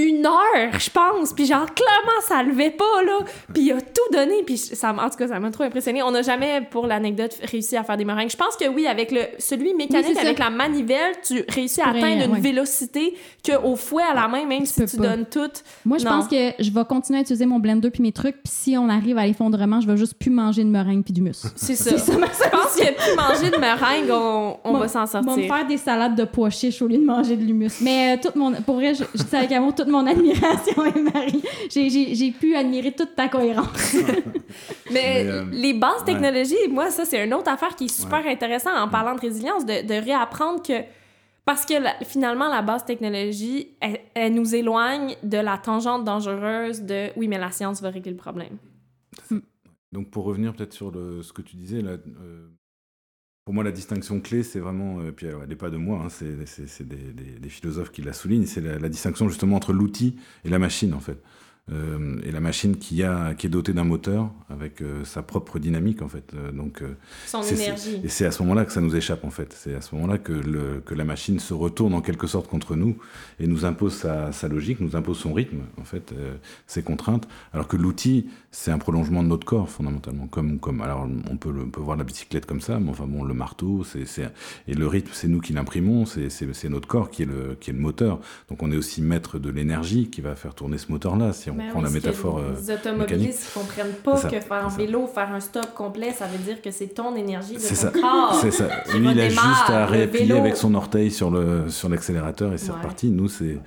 A: une heure, je pense. Puis genre, clairement, ça levait pas, là. Puis il a tout donné. Puis ça, en tout cas, ça m'a trop impressionné. On n'a jamais, pour l'anecdote, réussi à faire des meringues. Je pense que oui, avec le celui mécanique, avec la manivelle, tu réussis à atteindre une vélocité qu'au fouet à la main, même si tu donnes tout.
C: Moi, je pense que je vais continuer à utiliser mon blender puis mes trucs. Puis si on arrive à l'effondrement, je vais juste plus manger de meringue puis du muscle.
A: C'est ça. ça je pense que plus manger de meringue, on, va s'en sortir. On
C: va faire des salades de pois chiches au lieu de manger de l'humus. Mais euh, tout mon, pour vrai, je, je avec amour, toute mon admiration, Marie. J'ai pu admirer toute ta cohérence.
A: Mais, euh, les bases technologies, moi, ça, c'est une autre affaire qui est super intéressante en parlant de résilience, de, de réapprendre que. Parce que finalement, la base technologie, elle, nous éloigne de la tangente dangereuse de oui, mais la science va régler le problème.
B: Donc, pour revenir peut-être sur le, ce que tu disais, là, euh, pour moi, la distinction clé, c'est vraiment, euh, puis elle n'est pas de moi, hein, c'est des, philosophes qui la soulignent, c'est la, distinction justement entre l'outil et la machine, en fait. Euh, et la machine qui, a, qui est dotée d'un moteur avec euh, sa propre dynamique en fait.
A: Euh, donc, Son énergie.
B: Et c'est à ce moment-là que ça nous échappe en fait. C'est à ce moment-là que, le, que la machine se retourne en quelque sorte contre nous et nous impose sa, sa logique, nous impose son rythme en fait, ses contraintes. Alors que l'outil, c'est un prolongement de notre corps fondamentalement. Comme, comme, alors on peut, le, on peut voir la bicyclette comme ça, mais enfin bon, le marteau, c'est, et le rythme, c'est nous qui l'imprimons, c'est, c'est, notre corps qui est, le, qui est le moteur. Donc on est aussi maître de l'énergie qui va faire tourner ce moteur-là. Si on prend la métaphore.
A: Les euh, automobilistes ne comprennent pas que faire un vélo, faire un stop complet, ça veut dire que c'est ton énergie de ton ça. corps.
B: C'est ça. Lui, il a juste à réappuyer avec son orteil sur le sur l'accélérateur et c'est reparti. Nous, c'est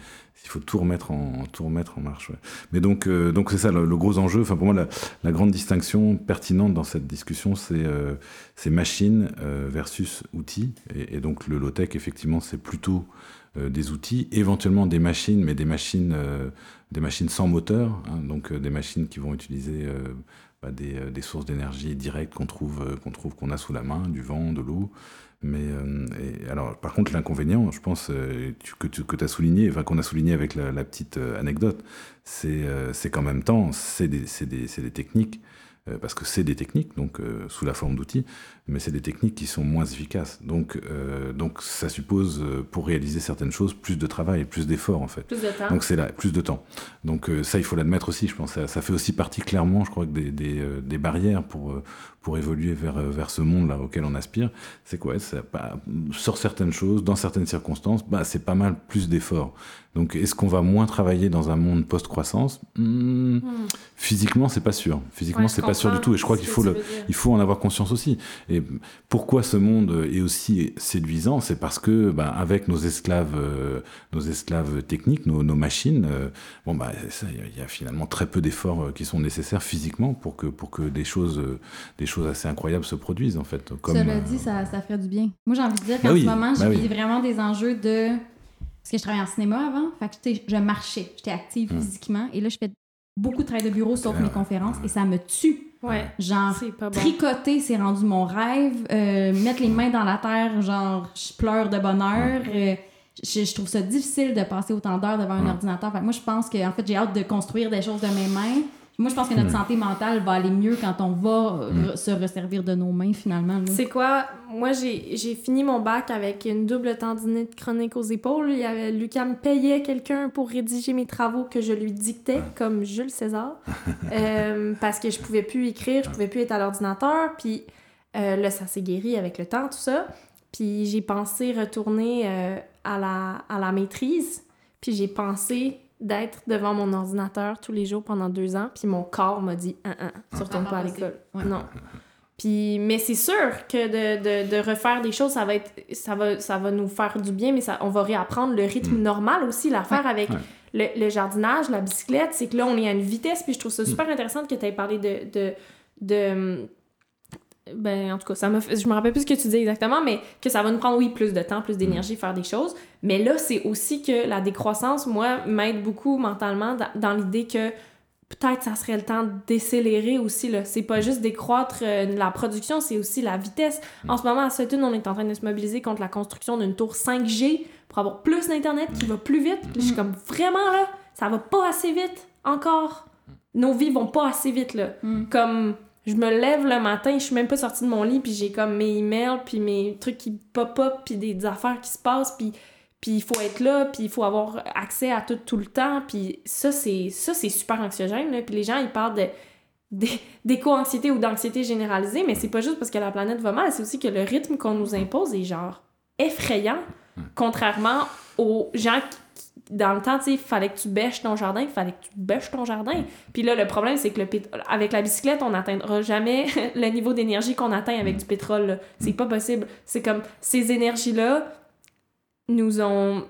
B: il faut tout remettre en tout remettre en marche. Mais donc euh, donc c'est ça le, gros enjeu. Enfin pour moi la, la, grande distinction pertinente dans cette discussion c'est euh, c'est machine versus outils et, et, donc le low tech effectivement c'est plutôt des outils, éventuellement des machines, mais des machines des machines sans moteur, hein, donc euh, des machines qui vont utiliser euh, bah, des, euh, des, sources d'énergie directes qu'on trouve qu'on trouve qu'on a sous la main, du vent, de l'eau. Mais alors, par contre, l'inconvénient, je pense que tu as souligné, enfin qu'on a souligné avec la, petite anecdote, c'est qu'en même temps, c'est des techniques parce que c'est des techniques, donc sous la forme d'outils, mais c'est des techniques qui sont moins efficaces. Donc, euh, donc ça suppose, euh, pour réaliser certaines choses, plus de travail, plus d'efforts en fait.
A: Plus de temps.
B: Donc c'est là, plus de temps. Donc euh, ça, il faut l'admettre aussi, je pense. Ça, ça, fait aussi partie clairement, je crois, que des, des, des barrières pour, pour évoluer vers, vers ce monde-là auquel on aspire. C'est quoi? Ça, bah, Sur certaines choses, dans certaines circonstances, bah, c'est pas mal plus d'efforts. Donc est-ce qu'on va moins travailler dans un monde post-croissance? Hmm, hmm. Physiquement, c'est pas sûr. Physiquement, c'est pas sûr du tout. Et je crois qu'il faut, le, il faut en avoir conscience aussi. Et pourquoi ce monde est aussi séduisant C'est parce que, ben, avec nos esclaves, euh, nos esclaves techniques, nos, machines, euh, bon, bah, il y, a finalement très peu d'efforts euh, qui sont nécessaires physiquement pour que, pour que des choses, des choses assez incroyables se produisent, en fait.
C: Comme, Cela dit, ça, ça ferait du bien. Moi, j'ai envie de dire qu'en bah ce moment, bah j'ai vraiment des enjeux de parce que je travaillais en cinéma avant, fait que je marchais, j'étais active hum. physiquement, et là je fais beaucoup de travail de bureau sauf mes conférences, et ça me tue
A: Ouais.
C: Genre, tricoter, c'est rendu mon rêve. Euh, mettre les mains dans la terre, genre, je pleure de bonheur. Euh, je, trouve ça difficile de passer autant d'heures devant un ordinateur. moi, je pense que en fait, j'ai hâte de construire des choses de mes mains. Moi, je pense que notre santé mentale va aller mieux quand on va mm. se resservir de nos mains, finalement.
A: C'est quoi? Moi, j'ai fini mon bac avec une double tendinite chronique aux épaules. Il y avait, Lucas me payait quelqu'un pour rédiger mes travaux que je lui dictais, comme Jules César, euh, parce que je pouvais plus écrire, je pouvais plus être à l'ordinateur. Puis euh, là, ça s'est guéri avec le temps, tout ça. Puis j'ai pensé retourner euh, à, la, à la maîtrise. Puis j'ai pensé d'être devant mon ordinateur tous les jours pendant deux ans, puis mon corps m'a dit ah, ah, ah. surtout pas à l'école. Non. Puis, mais c'est sûr que de, de, de, refaire des choses, ça va, être, ça, va, ça va nous faire du bien, mais ça, on va réapprendre le rythme mm. normal aussi. L'affaire avec Le, le, jardinage, la bicyclette, c'est que là, on est à une vitesse, puis je trouve ça super intéressant que tu aies parlé de, de, de ben en tout cas ça me je me rappelle plus ce que tu dis exactement mais que ça va nous prendre oui plus de temps plus d'énergie faire des choses. Mais là c'est aussi que la décroissance moi m'aide beaucoup mentalement dans, l'idée que peut-être ça serait le temps de décélérer aussi là. C'est pas juste décroître euh, la production c'est aussi la vitesse. En ce moment à Sutton on est en train de se mobiliser contre la construction d'une tour 5G pour avoir plus d'internet qui va plus vite. Je suis comme vraiment là ça va pas assez vite encore. Nos vies vont pas assez vite là. Mm. comme je me lève le matin, je suis même pas sortie de mon lit, puis j'ai comme mes emails, puis mes trucs qui pop-up, puis des, affaires qui se passent, puis puis il faut être là, puis il faut avoir accès à tout tout le temps, puis ça, c'est ça c'est super anxiogène, là. Puis les gens, ils parlent de d'éco-anxiété ou d'anxiété généralisée, mais c'est pas juste parce que la planète va mal, c'est aussi que le rythme qu'on nous impose est genre effrayant, contrairement aux gens qui dans le temps, tu il fallait que tu bêches ton jardin, il fallait que tu bêches ton jardin. Puis là, le problème, c'est que avec la bicyclette, on n'atteindra jamais le niveau d'énergie qu'on atteint avec du pétrole. C'est pas possible. C'est comme ces énergies-là nous ont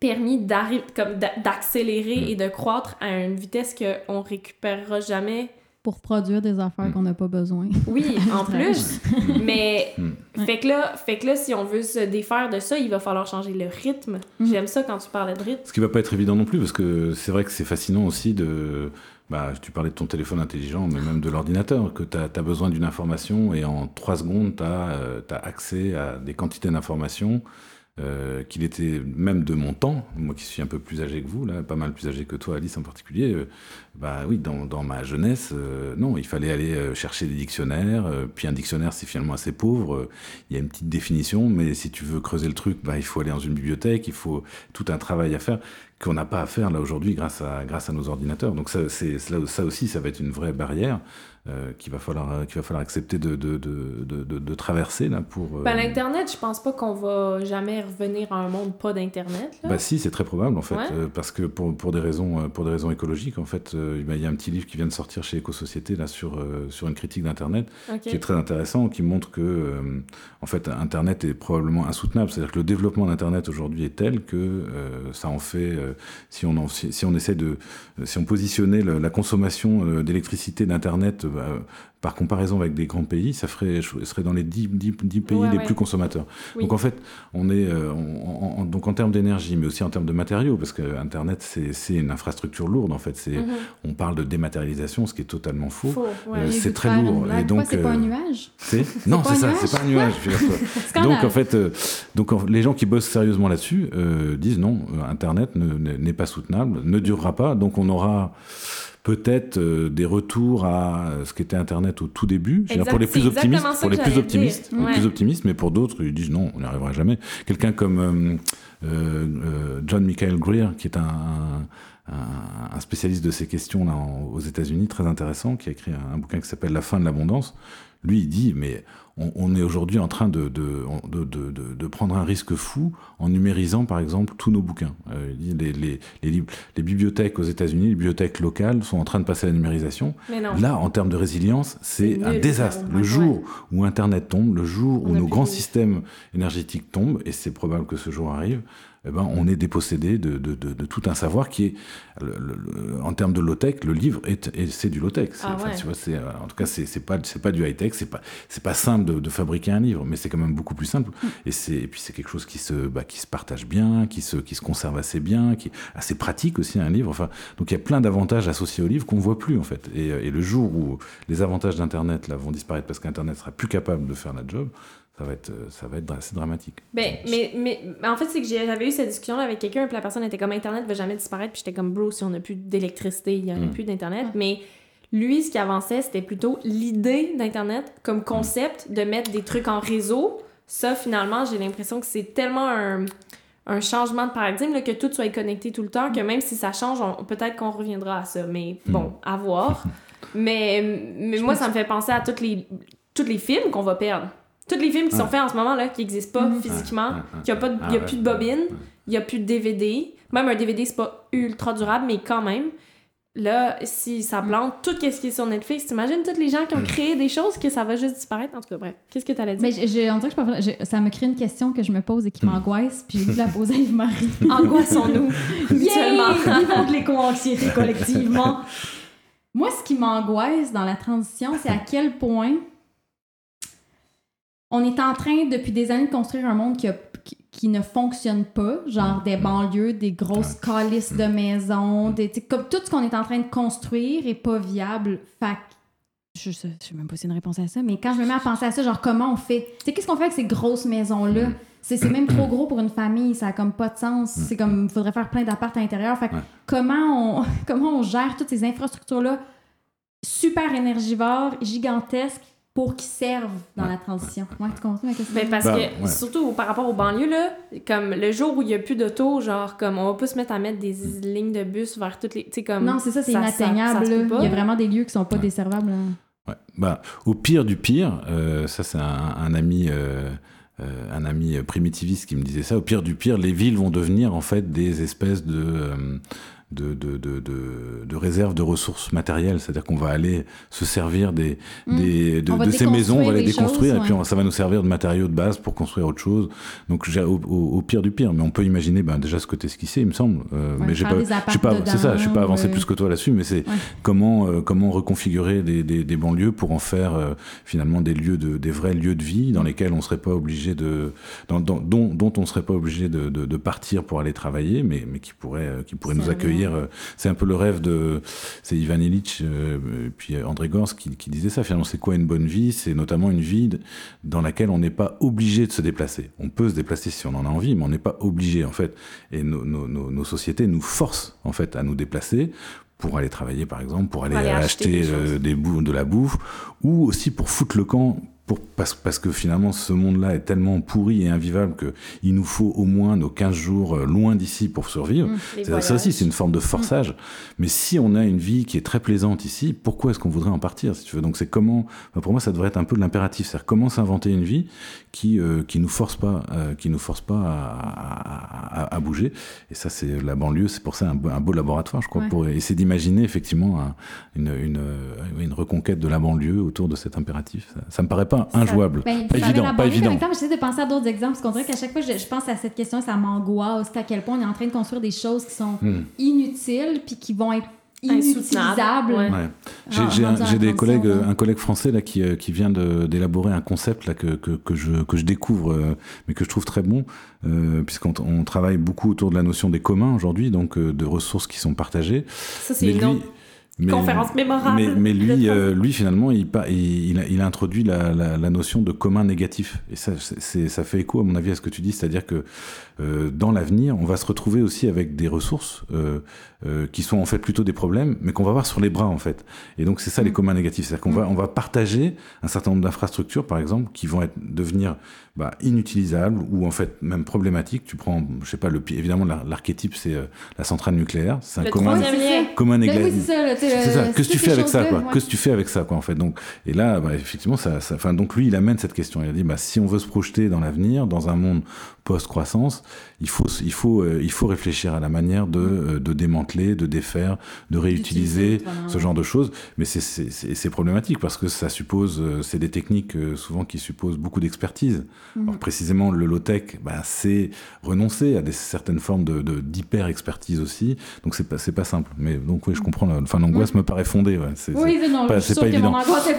A: permis d'accélérer et de croître à une vitesse qu'on récupérera jamais
C: pour produire des affaires qu'on n'a pas besoin.
A: Oui, en plus. mais hmm. fait que là, fait que là, si on veut se défaire de ça, il va falloir changer le rythme. Hmm. J'aime ça quand tu parlais de rythme.
B: Ce qui va pas être évident non plus, parce que c'est vrai que c'est fascinant aussi de. Bah, tu parlais de ton téléphone intelligent, mais même de l'ordinateur, que tu as, besoin d'une information et en trois secondes, tu as, euh, as, accès à des quantités d'informations euh, qu'il était même de mon temps, moi qui suis un peu plus âgé que vous, là, pas mal plus âgé que toi, Alice en particulier, euh, bah oui, dans, dans ma jeunesse, euh, non, il fallait aller chercher des dictionnaires, puis un dictionnaire c'est finalement assez pauvre, il y a une petite définition, mais si tu veux creuser le truc, bah, il faut aller dans une bibliothèque, il faut tout un travail à faire qu'on n'a pas à faire là aujourd'hui grâce à, grâce à nos ordinateurs. Donc ça, c'est, ça aussi, ça va être une vraie barrière. Euh, qu'il va falloir euh, qu'il va falloir accepter de, de, de, de traverser là pour
A: ben, l'internet je pense pas qu'on va jamais revenir à un monde pas d'internet
B: bah si c'est très probable en fait parce que pour, pour des raisons pour des raisons écologiques en fait il y a un petit livre qui vient de sortir chez Éco-Société là sur sur une critique d'internet qui est très intéressant qui montre que en fait internet est probablement insoutenable. C'est-à-dire que le développement d'internet aujourd'hui est tel que ça en fait si on si, on essaie de si on positionnait la consommation d'électricité d'internet euh, par comparaison avec des grands pays, ça ferait, serait dans les 10, pays les plus consommateurs. Donc en fait, on est euh, en, donc en termes d'énergie, mais aussi en termes de matériaux, parce que Internet c'est une infrastructure lourde en fait. C'est, mhm. on parle de dématérialisation, ce qui est totalement faux. Euh, c'est très lourd.
C: Et donc c'est pas un nuage.
B: non, c'est ça, c'est pas un nuage. donc en fait, donc les gens qui bossent sérieusement là-dessus disent non, Internet n'est pas soutenable, ne durera pas, donc on aura peut-être euh, des retours à ce qu'était Internet au tout début. pour les plus optimistes, pour les plus optimistes, les plus optimistes, mais pour d'autres, ils disent non, on n'y arrivera jamais. Quelqu'un comme euh, euh, John Michael Greer, qui est un, un, spécialiste de ces questions là aux États-Unis, très intéressant, qui a écrit un, un bouquin qui s'appelle La fin de l'abondance. Lui, il dit, mais on, est aujourd'hui en train de, de, prendre un risque fou en numérisant, par exemple, tous nos bouquins. Euh, les, les, les, bibliothèques aux États-Unis, les bibliothèques locales sont en train de passer à la numérisation. Là, en termes de résilience, c'est un désastre. Le jour où Internet tombe, le jour où nos grands systèmes énergétiques tombent, et c'est probable que ce jour arrive, eh ben, on est dépossédé de, de, de, tout un savoir qui est, en termes de low-tech, le livre, est, c'est du low-tech. Ah euh, en tout cas, c'est pas, pas du high-tech, c'est pas, pas simple de, fabriquer un livre, mais c'est quand même beaucoup plus simple. Mm. Et, et puis c'est quelque chose qui se, bah, qui se partage bien, qui se, qui se conserve assez bien, qui est assez pratique aussi, un livre. Enfin, donc il y a plein d'avantages associés au livre qu'on ne voit plus, en fait. Et, et le jour où les avantages d'Internet là, vont disparaître parce qu'Internet sera plus capable de faire la job, ça va être, euh, ça va être assez dramatique.
A: Ben, mais, mais, en fait, c'est que j'avais eu cette discussion avec quelqu'un, puis la personne était comme Internet va jamais disparaître, puis j'étais comme bro, si on n'a plus d'électricité, il n'y aurait mm. plus d'Internet. Mais lui, ce qui avançait, c'était plutôt l'idée d'Internet comme concept de mettre des trucs en réseau. Ça, finalement, j'ai l'impression que c'est tellement un, un, changement de paradigme, que tout soit connecté tout le temps, que même si ça change, peut-être qu'on reviendra à ça. Mais bon, mm. à voir. mais mais moi, ça me fait penser à toutes les, tous les films qu'on va perdre. Tous les films qui sont faits en ce moment, là, qui n'existent pas mhm. physiquement, il n'y a, pas de, y a plus de bobine, il n'y a plus de DVD. Même un DVD, c'est pas ultra durable, mais quand même. là, si ça plante, tout ce qui est sur Netflix, t'imagines tous les gens qui ont
B: Mm.
A: créé des choses que ça va juste disparaître? En tout cas, bref. Qu'est-ce que t'allais dire?
C: Mais je- on dirait que je peux ça me crée une question que je me pose et qui
B: Mm.
C: m'angoisse, puis j'ai dû la poser à Yves-Marie.
A: Angoissons-nous mutuellement.
C: Vivons de l'éco-anxiété collectivement. Moi, ce qui m'angoisse dans la transition, c'est à quel point on est en train, depuis des années, de construire un monde qui, a- qui- qui ne fonctionne pas, genre des banlieues, des grosses calices de maisons, des, comme tout ce qu'on est en train de construire est pas viable. Fait je sais, je sais même pas si une réponse à ça, mais quand je me mets à penser à ça, genre comment on fait, tu sais, qu'est-ce qu'on fait avec ces grosses maisons-là? C'est même trop gros pour une famille, ça a comme pas de sens. C'est comme, il faudrait faire plein d'apparts à l'intérieur. Fait que
B: Ouais.
C: comment, on, comment on gère toutes ces infrastructures-là super énergivores, gigantesques, pour qu'ils servent dans la transition? Ouais, tu comprends ma question?
A: Ben parce
B: Bah,
A: que,
B: ouais.
A: surtout par rapport aux banlieues, là, comme le jour où il n'y a plus d'auto, genre, comme on va pas se mettre à mettre des lignes de bus vers toutes les. Tu sais, comme.
C: non, c'est ça, c'est inatteignable. Il y a vraiment des lieux qui sont pas desservables.
B: Bah, au pire du pire, euh, ça c'est un, un ami, euh, euh, un ami primitiviste qui me disait ça. Au pire du pire, les villes vont devenir en fait des espèces de euh, de, de, de, de, de réserves de ressources matérielles, c'est-à-dire qu'on va aller se servir des,
C: Mm.
B: des, de, ces maisons, on va les
C: déconstruire choses,
B: et puis on- ça va nous servir de matériaux de base pour construire autre chose. Donc au, au- au pire du pire, mais on peut imaginer ben, déjà ce côté esquissé, il me semble. Euh,
C: Ouais,
B: mais j'ai pas, je pas, c'est ça, je suis pas
C: dedans,
B: avancé plus que toi là-dessus, mais c'est
C: Ouais.
B: comment euh, comment reconfigurer des, des, des banlieues pour en faire euh, finalement des lieux de des vrais lieux de vie dans lesquels on serait pas obligé de dans, dans- dont, dont on serait pas obligé de, de, de partir pour aller travailler mais mais qui pourrait euh, qui pourrait nous
C: Servir.
B: Accueillir euh, c'est un peu le rêve de c'est Ivan Illich euh, et puis euh, André Gors qui, qui disait ça. Finalement c'est quoi une bonne vie? C'est notamment une vie dans laquelle on n'est pas obligé de se déplacer. On peut se déplacer si on en a envie mais on n'est pas obligé en fait. Et nos, nos, nos, nos sociétés nous forcent en fait à nous déplacer pour aller travailler par exemple, pour aller,
A: aller
B: acheter,
A: acheter des
B: euh,
A: choses.
B: des bouts de la bouffe, ou aussi pour foutre le camp, pour, parce, parce que finalement ce monde-là est tellement pourri et invivable que il nous faut au moins nos 15 jours euh, loin d'ici pour survivre.
C: Mm.
B: C'est- Ça aussi, c'est une forme de forçage. Mais si on a une vie qui est très plaisante ici, pourquoi est-ce qu'on voudrait en partir, si tu veux? Donc c'est comment, pour moi, ça devrait être un peu de l'impératif. C'est-à-dire comment s'inventer une vie qui euh, qui nous force pas, euh, qui nous force pas à, à- à- à bouger. Et ça, c'est la banlieue. C'est pour ça un beau, un beau laboratoire, je crois,
C: Ouais.
B: pour essayer d'imaginer effectivement un- une, une, une reconquête de la banlieue autour de cet impératif. Ça, ça me paraît pas
A: Ça-
B: injouable.
C: Ben,
B: Pas évident, pas évident.
C: En même temps, j'essaie de penser à d'autres exemples, parce qu'on dirait qu'à chaque fois, je, je pense à cette question, ça m'angoisse, à quel point on est en train de construire des choses qui sont
B: Hmm.
C: inutiles, puis qui vont être inutilisables.
A: ouais.
B: Ouais. J'ai
C: Ah,
B: j'ai des collègues, un collègue français là qui, euh, qui vient d'élaborer un concept là que, que, que je que je découvre, euh, mais que je trouve très bon, euh, puisqu'on on travaille beaucoup autour de la notion des communs aujourd'hui, donc euh, de ressources qui sont partagées.
A: Ça, c'est une autre
B: mais-
A: conférence mémorable.
B: mais, mais lui, euh, lui finalement, il, il, il a, il a introduit la, la, la notion de commun négatif. Et ça, ça fait écho, à mon avis, à ce que tu dis, c'est-à-dire que dans l'avenir, on va se retrouver aussi avec des ressources euh, euh, qui sont en fait plutôt des problèmes, mais qu'on va avoir sur les bras en fait. Et donc c'est ça les
C: Mm.
B: communs négatifs, c'est-à-dire qu'on va on va partager un certain nombre d'infrastructures, par exemple, qui vont être devenir bah, inutilisables ou en fait même problématiques. Tu prends, je sais pas, le évidemment l'ar- l'archétype c'est euh, la centrale nucléaire, c'est un commun commun négatif.
C: c'est ça. euh,
B: que tu fais avec ça, quoi? que tu fais avec ça, quoi, en fait? Donc, et là, bah, effectivement, ça, ça, enfin, donc lui, il amène cette question. Il a dit, bah, si on veut se projeter dans l'avenir, dans un monde post-croissance, il faut, il faut, euh, il faut réfléchir à la manière de, euh, de démanteler, de défaire, de réutiliser ce genre de choses. Mais c'est- problématique parce que ça suppose, euh, c'est des techniques souvent qui supposent beaucoup d'expertise.
C: Mhm.
B: Alors précisément, le low-tech, bah, c'est renoncer à des, certaines formes de, de- d'hyper-expertise aussi. Donc c'est pas, c'est pas simple. Mais donc oui, je comprends. la- Enfin, l'angoisse me paraît fondée. Ouais. C'est-
C: Oui, c'est non,
B: pas- pas évident.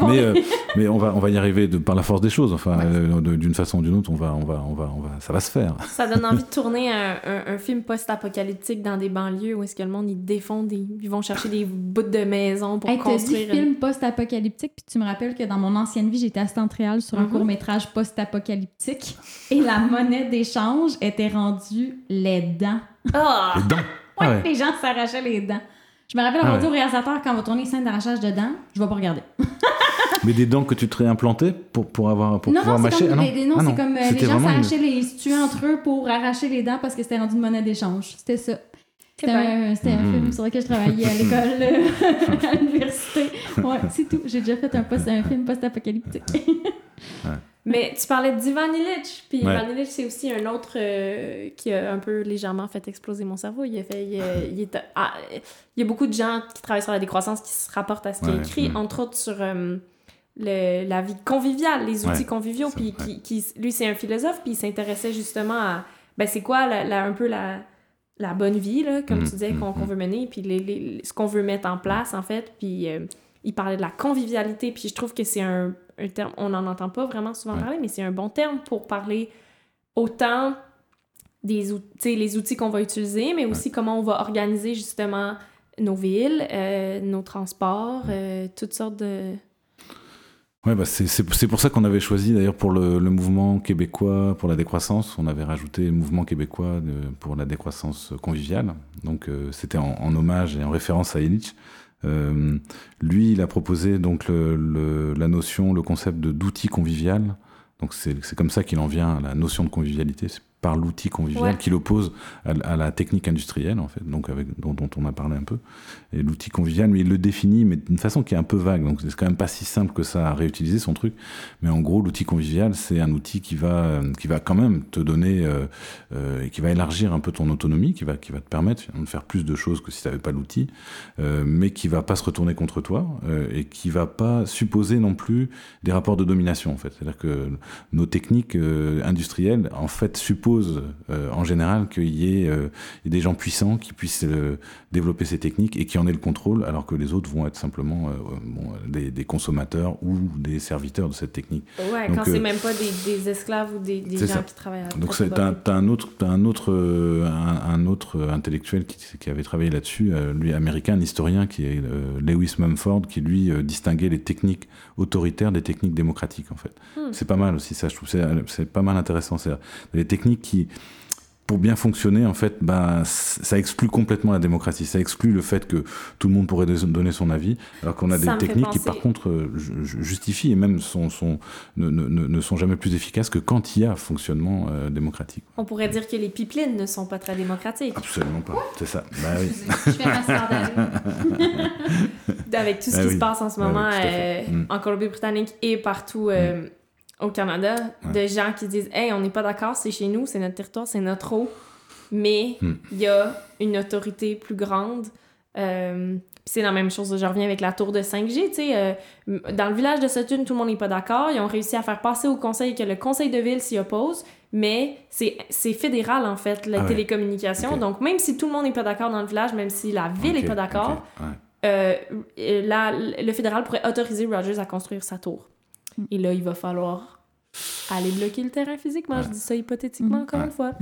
B: mais, euh, mais on va, on va y arriver de, par la force des choses. Enfin,
C: Ouais.
B: euh, d'une façon ou d'une autre, on va, on va, on va, on va, ça va se faire.
A: Ça donne envie de tourner un, un- un film post-apocalyptique dans des banlieues où est-ce que le monde, ils défont des... Ils vont chercher des bouts de maison pour
C: Hey, t'as dit
A: construire... une-
C: film post-apocalyptique, puis tu me rappelles que dans mon ancienne vie, j'étais assistante réelle sur un
A: Mhm.
C: court-métrage post-apocalyptique et la monnaie d'échange était rendue les dents.
A: Ah!
B: Les dents?
C: Ouais,
B: Ah ouais.
C: les gens s'arrachaient les dents. Je me rappelle
B: Ah
C: avoir dit
B: ouais.
C: au réalisateur quand on va tourner une scène d'arrachage de dents, je vais pas regarder.
B: Mais des dents que tu te réimplantais pour, pour, avoir, pour
C: non,
B: pouvoir
C: non,
B: mâcher?
C: comme,
B: Ah
C: les- non,
B: Ah
C: c'est comme euh, les gens
B: vraiment une-
C: s'arrachaient les se tuaient entre eux pour arracher les dents parce que c'était rendu une monnaie d'échange. C'était ça. C'était un, c'était un
B: Mhm.
C: film sur lequel je travaillais à l'école, euh, à l'université. Ouais, c'est tout. J'ai déjà fait un, post, un film post-apocalyptique.
A: Mais tu parlais d'Ivan Illich, puis Ivan Illich, c'est aussi un autre euh, qui a un peu légèrement fait exploser mon cerveau. Il, a fait, il, est, ah, il y a beaucoup de gens qui travaillent sur la décroissance qui se rapportent à ce qu'il a écrit, entre autres sur euh, le, la vie conviviale, les outils conviviaux. Puis qui, qui, lui, c'est un philosophe, puis il s'intéressait justement à ben, c'est quoi la, un peu la, la bonne vie, là, comme tu mm, disais, qu'on mm, veut mener, puis les, les, ce qu'on veut mettre en place, en fait. Puis euh, il parlait de la convivialité, puis je trouve que c'est un, un, terme, on n'en entend pas vraiment souvent parler, mais c'est un bon terme pour parler autant des outils, les outils qu'on va utiliser, mais aussi comment on va organiser justement nos villes, euh, nos transports, euh, toutes sortes de,
B: Ouais, bah c'est pour ça qu'on avait choisi d'ailleurs pour le, mouvement québécois pour la décroissance, on avait rajouté le mouvement québécois pour la décroissance conviviale. Donc euh, c'était en, hommage et en référence à Illich. Euh, lui, il a proposé donc la notion, le concept d'outil convivial. Donc c'est comme ça qu'il en vient à la notion de convivialité par l'outil convivial qui l'oppose à, la technique industrielle, en fait, donc avec, dont, on a parlé un peu. Et l'outil convivial, mais il le définit, mais d'une façon qui est un peu vague. Donc c'est quand même pas si simple que ça à réutiliser son truc. Mais en gros, l'outil convivial, c'est un outil qui va, qui va quand même te donner, euh, euh, qui va élargir un peu ton autonomie, qui va, qui va te permettre de faire plus de choses que si tu n'avais pas l'outil, euh, mais qui va pas se retourner contre toi euh, et qui va pas supposer non plus des rapports de domination, en fait. C'est-à-dire que nos techniques euh, industrielles, en fait, supposent euh, en général qu'il y, euh, ait des gens puissants qui puissent développer ces techniques et qui en aient le contrôle, alors que les autres vont être simplement des, consommateurs ou des serviteurs de cette technique.
A: Ouais, quand c'est même pas des, esclaves ou des, gens qui travaillent à
B: Donc tu as, un autre, un autre, un, autre intellectuel qui, avait travaillé là-dessus, lui américain, un historien qui est Lewis Mumford, qui lui distinguait les techniques autoritaires des techniques démocratiques en fait. Hmm. C'est pas mal aussi ça, je trouve c'est pas mal intéressant. C'est les techniques qui, pour bien fonctionner, en fait, bah, ça exclut complètement la démocratie. Ça exclut le fait que tout le monde pourrait donner son avis, alors qu'on a des techniques qui, par contre, euh, justifient et même sont, sont, ne, ne, ne, sont jamais plus efficaces que quand il y a fonctionnement euh, démocratique.
A: On pourrait dire que les pipelines ne sont pas très démocratiques.
B: Absolument pas, c'est ça. Bah, oui.
A: Je fais ma Avec tout ce bah qui se passe en ce bah moment euh, mm. en Colombie-Britannique et partout. Mm au Canada de gens qui disent Hey, on n'est pas d'accord, c'est chez nous, c'est notre territoire, c'est notre eau. Mais hmm. il y a une autorité plus grande. Euh, c'est la même chose, je reviens avec la tour de 5G. Euh, dans le village de Sutton, tout le monde n'est pas d'accord. Ils ont réussi à faire passer au conseil que le conseil de ville s'y oppose, mais c'est fédéral en fait, la ah télécommunication. Donc même si tout le monde n'est pas d'accord dans le village, même si la ville n'est pas d'accord, euh, le fédéral pourrait autoriser Rogers à construire sa tour. Et là, il va falloir aller bloquer le terrain physiquement. Je dis ça hypothétiquement encore une fois.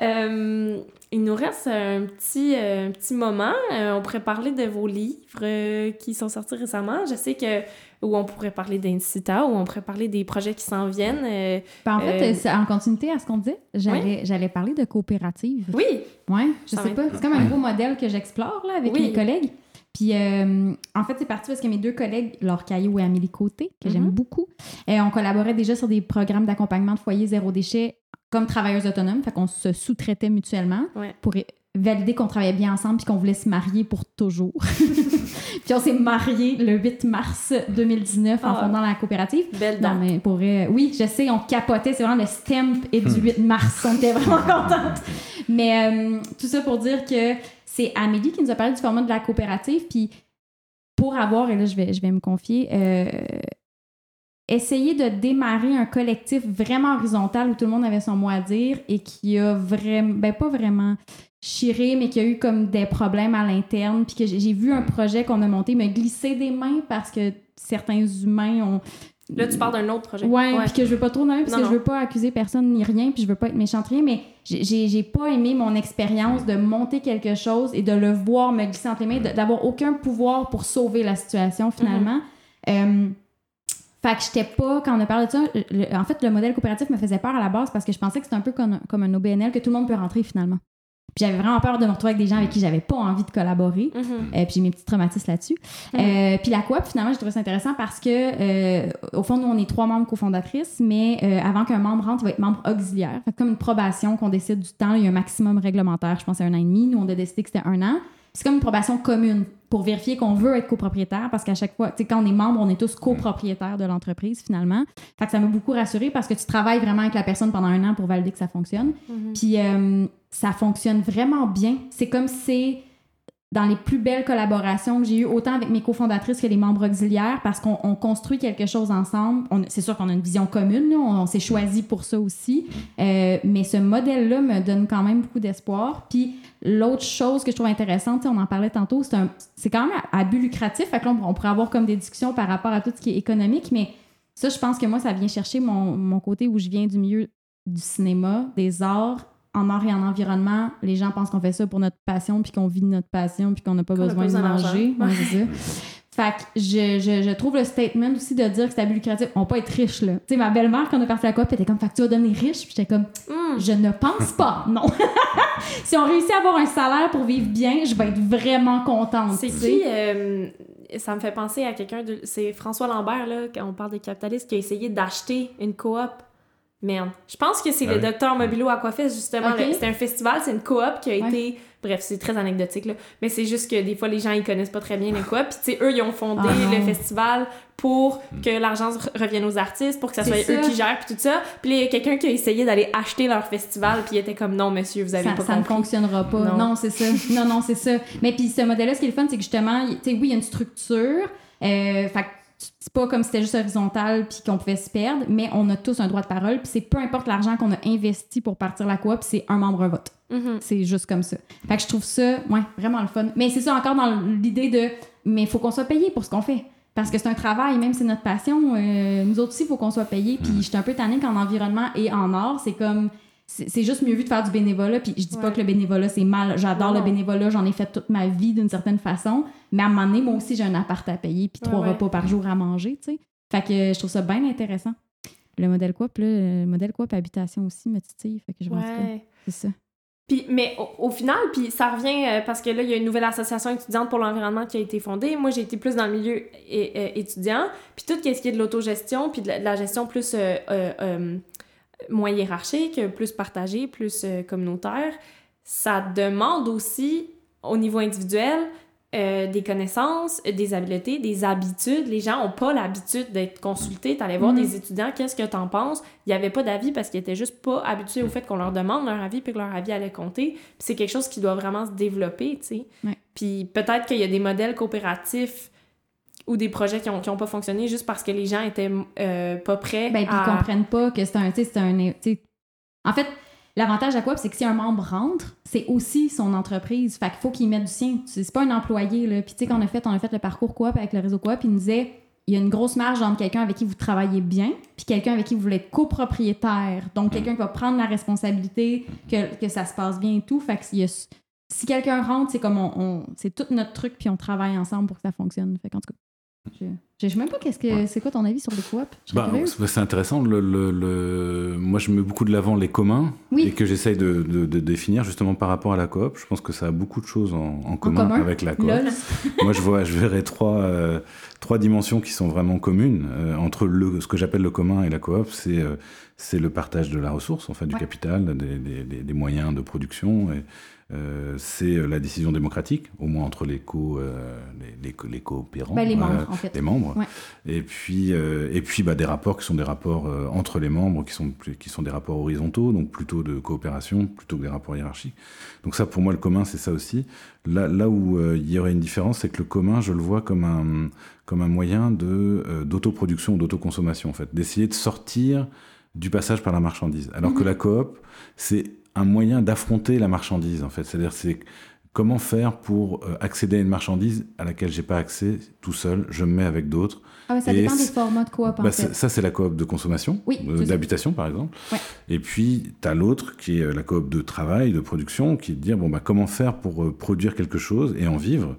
A: Euh, il nous reste un petit, euh, un petit moment. Euh, on pourrait parler de vos livres qui sont sortis récemment. Je sais que où on pourrait parler d'Incita, où on pourrait parler des projets qui s'en viennent.
C: Ben, en fait, c'est en continuité à ce qu'on dit. J'allais parler de coopérative.
A: Oui.
C: Oui, je sais pas. C'est comme un beau modèle que j'explore avec mes collègues. Puis, euh, en fait, c'est parti parce que mes deux collègues, Laure Caillou et Amélie Côté, que j'aime mhm. beaucoup, et on collaborait déjà sur des programmes d'accompagnement de foyers zéro déchet comme travailleurs autonomes. Fait qu'on se sous-traitait mutuellement pour valider qu'on travaillait bien ensemble puis qu'on voulait se marier pour toujours. puis on s'est mariés le 8 mars 2019 en ah. fondant la coopérative.
A: Belle date.
C: mais pour, oui, je sais, on capotait. C'est vraiment le stamp et du 8 hmm. mars. On était vraiment contentes. Mais euh, tout ça pour dire que c'est Amélie qui nous a parlé du format de la coopérative. Puis pour avoir, et là je vais, je vais me confier, euh, essayer de démarrer un collectif vraiment horizontal où tout le monde avait son mot à dire et qui a vraiment, ben pas vraiment chiré, mais qui a eu comme des problèmes à l'interne. Puis que j'ai vu un projet qu'on a monté me glisser des mains parce que certains humains ont
A: Là, tu parles d'un autre projet.
C: Ouais, puis que je veux pas trop parce que je veux pas accuser personne ni rien, puis je veux pas être méchante rien, mais j'ai pas aimé mon expérience de monter quelque chose et de le voir me glisser entre les mains, d'avoir aucun pouvoir pour sauver la situation finalement. Euh, fait que j'étais pas, quand on a parlé de ça, en fait, le modèle coopératif me faisait peur à la base parce que je pensais que c'était un peu comme, comme un OBNL que tout le monde peut rentrer finalement. Puis j'avais vraiment peur de me retrouver avec des gens avec qui j'avais pas envie de collaborer. mm-hmm. euh, puis j'ai mes petits traumatismes là-dessus. Mm-hmm. Euh, puis la coop, finalement, j'ai trouvé ça intéressant parce que, euh, au fond, nous, on est trois membres cofondatrices, mais avant qu'un membre rentre, il va être membre auxiliaire. Fait comme une probation qu'on décide du temps, il y a un maximum réglementaire, je pense, à un an et demi. Nous, on a décidé que c'était un an. C'est comme une probation commune. Pour vérifier qu'on veut être copropriétaire parce qu'à chaque fois, tu sais, quand on est membre, on est tous copropriétaires de l'entreprise finalement. Fait que ça m'a beaucoup rassuré parce que tu travailles vraiment avec la personne pendant un an pour valider que ça fonctionne.
A: Mhm.
C: Puis euh, ça fonctionne vraiment bien. C'est comme si c'est dans les plus belles collaborations que j'ai eues, autant avec mes cofondatrices que les membres auxiliaires, parce qu'on on construit quelque chose ensemble. C'est sûr qu'on a une vision commune, là, on, s'est choisi pour ça aussi. Euh, mais ce modèle-là me donne quand même beaucoup d'espoir. Puis l'autre chose que je trouve intéressante, on en parlait tantôt, c'est quand même à but lucratif. Fait que là, on, on pourrait avoir comme des discussions par rapport à tout ce qui est économique, mais ça, je pense que moi, ça vient chercher mon, mon côté où je viens du milieu du cinéma, des arts, en art et en environnement. Les gens pensent qu'on fait ça pour notre passion, puis qu'on vit de notre passion, puis qu'on n'a pas
A: a
C: besoin de manger. Ouais,
A: Ouais.
C: Fait que je, je, je trouve le statement aussi de dire que c'est à but lucratif. On peut pas être riche, là. Tu sais, ma belle-mère, quand on est parti à la coop, elle était comme, fait que tu vas devenir riche. Puis j'étais comme,
A: Hmm.
C: je ne pense pas, non. si on réussit à avoir un salaire pour vivre bien, je vais être vraiment contente.
A: C'est qui euh, Ça me fait penser à quelqu'un de. C'est François Lambert, là, quand on parle des capitalistes, qui a essayé d'acheter une coop. Merde. Je pense que c'est
B: Ah
A: le
B: oui.
A: docteur Mobilo Aquafest, justement.
C: Ok.
A: Le- C'était un festival, c'est une coop qui a
C: Ouais.
A: été. Bref, c'est très anecdotique, là. Mais c'est juste que des fois, les gens, ils connaissent pas très bien les coops. Puis, tu sais, eux, ils ont fondé
C: Ah
A: le festival pour que l'argent re- revienne aux artistes, pour que ça soit eux qui gèrent, puis tout ça. Puis, il y a quelqu'un qui a essayé d'aller acheter leur festival, puis il était comme, non, monsieur, vous avez
C: ça,
A: pas
C: ça ne fonctionnera pas.
A: Non.
C: Non, c'est ça. Non, non, c'est ça. Mais puis ce modèle-là, ce qui est le fun, c'est que justement, tu sais, oui, il y a une structure. Euh, fait que c'est pas comme si c'était juste horizontal puis qu'on pouvait se perdre, mais on a tous un droit de parole. Puis c'est peu importe l'argent qu'on a investi pour partir la coop, c'est un membre un vote.
A: Mhm.
C: C'est juste comme ça. Fait que je trouve ça, ouais, vraiment le fun. Mais c'est ça encore dans l'idée de, mais il faut qu'on soit payé pour ce qu'on fait. Parce que c'est un travail, même si c'est notre passion, euh, nous autres aussi, il faut qu'on soit payé. Puis je suis un peu tannée qu'en environnement et en art, c'est comme, c'est juste mieux vu de faire du bénévolat. Puis je dis pas que le bénévolat, c'est mal. J'adore le bénévolat, j'en ai fait toute ma vie d'une certaine façon. Mais à un moment donné, moi aussi, j'ai un appart à payer, puis trois
A: Ouais,
C: repas par jour à manger, tu sais. Fait que je trouve ça bien intéressant. Le modèle coop, là, le modèle coop habitation aussi me titille. Fait que je pense que c'est ça.
A: Puis, mais au, au final, puis ça revient euh, parce que là, il y a une nouvelle association étudiante pour l'environnement qui a été fondée. Moi, j'ai été plus dans le milieu é- é- étudiant. Puis tout ce qui est de l'autogestion, puis de la, de la gestion plus euh, euh, euh, moins hiérarchique, plus partagée, plus euh, communautaire, ça demande aussi, au niveau individuel, euh, des connaissances, des habiletés, des habitudes. Les gens n'ont pas l'habitude d'être consultés. T'allais voir
C: Mhm.
A: des étudiants, qu'est-ce que t'en penses? Il n'y avait pas d'avis parce qu'ils étaient juste pas habitués au fait qu'on leur demande leur avis puis que leur avis allait compter. Puis c'est quelque chose qui doit vraiment se développer, tu sais.
C: Ouais.
A: Puis peut-être qu'il y a des modèles coopératifs ou des projets qui n'ont qui ont pas fonctionné juste parce que les gens étaient euh, pas prêts
C: Ben, puis
A: à...
C: ils comprennent pas que c'est un. un en fait, l'avantage à quoi, c'est que si un membre rentre, c'est aussi son entreprise. Fait qu'il faut qu'il mette du sien. C'est pas un employé, là. Puis, tu sais, quand on a fait, on a fait le parcours coop avec le réseau coop, il nous disait il y a une grosse marge entre quelqu'un avec qui vous travaillez bien, puis quelqu'un avec qui vous voulez être copropriétaire. Donc, quelqu'un qui va prendre la responsabilité, que, que ça se passe bien et tout. Fait que y a- si quelqu'un rentre, c'est comme on, on- c'est tout notre truc, puis on travaille ensemble pour que ça fonctionne. Fait qu'en tout cas, je, je sais même pas qu'est-ce que c'est quoi ton avis sur les coops.
B: Bah, c'est intéressant. Le, le- le- Moi, je mets beaucoup de l'avant les communs
C: Oui.
B: et que j'essaye de, de- de définir justement par rapport à la coop. Je pense que ça a beaucoup de choses en, en commun,
C: commun
B: avec la coop. Moi, je vois, je verrais trois, euh, trois dimensions qui sont vraiment communes euh, entre le, ce que j'appelle le commun et la coop. C'est euh, c'est le partage de la ressource, en fait, du
C: Ouais.
B: capital, des, des- des- des moyens de production. Et, euh, c'est euh, la décision démocratique, au moins entre les, co, euh, les, les, les coopérants.
C: Ben, les
B: euh,
C: membres, en fait.
B: les membres.
C: Ouais.
B: Et puis, euh, et puis bah, des rapports qui sont des rapports euh, entre les membres, qui sont, qui sont des rapports horizontaux, donc plutôt de coopération, plutôt que des rapports hiérarchiques. Donc ça, pour moi, le commun, c'est ça aussi. Là, là où euh, il y aurait une différence, c'est que le commun, je le vois comme un, comme un moyen de, euh, d'autoproduction, d'autoconsommation, en fait, d'essayer de sortir du passage par la marchandise. Alors que
C: Mhm.
B: la coop, c'est un moyen d'affronter la marchandise, en fait. C'est-à-dire, c'est comment faire pour euh, accéder à une marchandise à laquelle j'ai pas accès tout seul, je me mets avec d'autres.
C: Ah ouais, ça
B: Et
C: dépend des
B: c'est-
C: formats de coop, en
B: Bah,
C: fait.
B: ça, ça, c'est la coop de consommation,
C: Oui,
B: d'habitation par exemple.
C: Ouais.
B: Et puis, tu as l'autre qui est euh, la coop de travail, de production, qui est de dire bon, bah, comment faire pour euh, produire quelque chose et en vivre.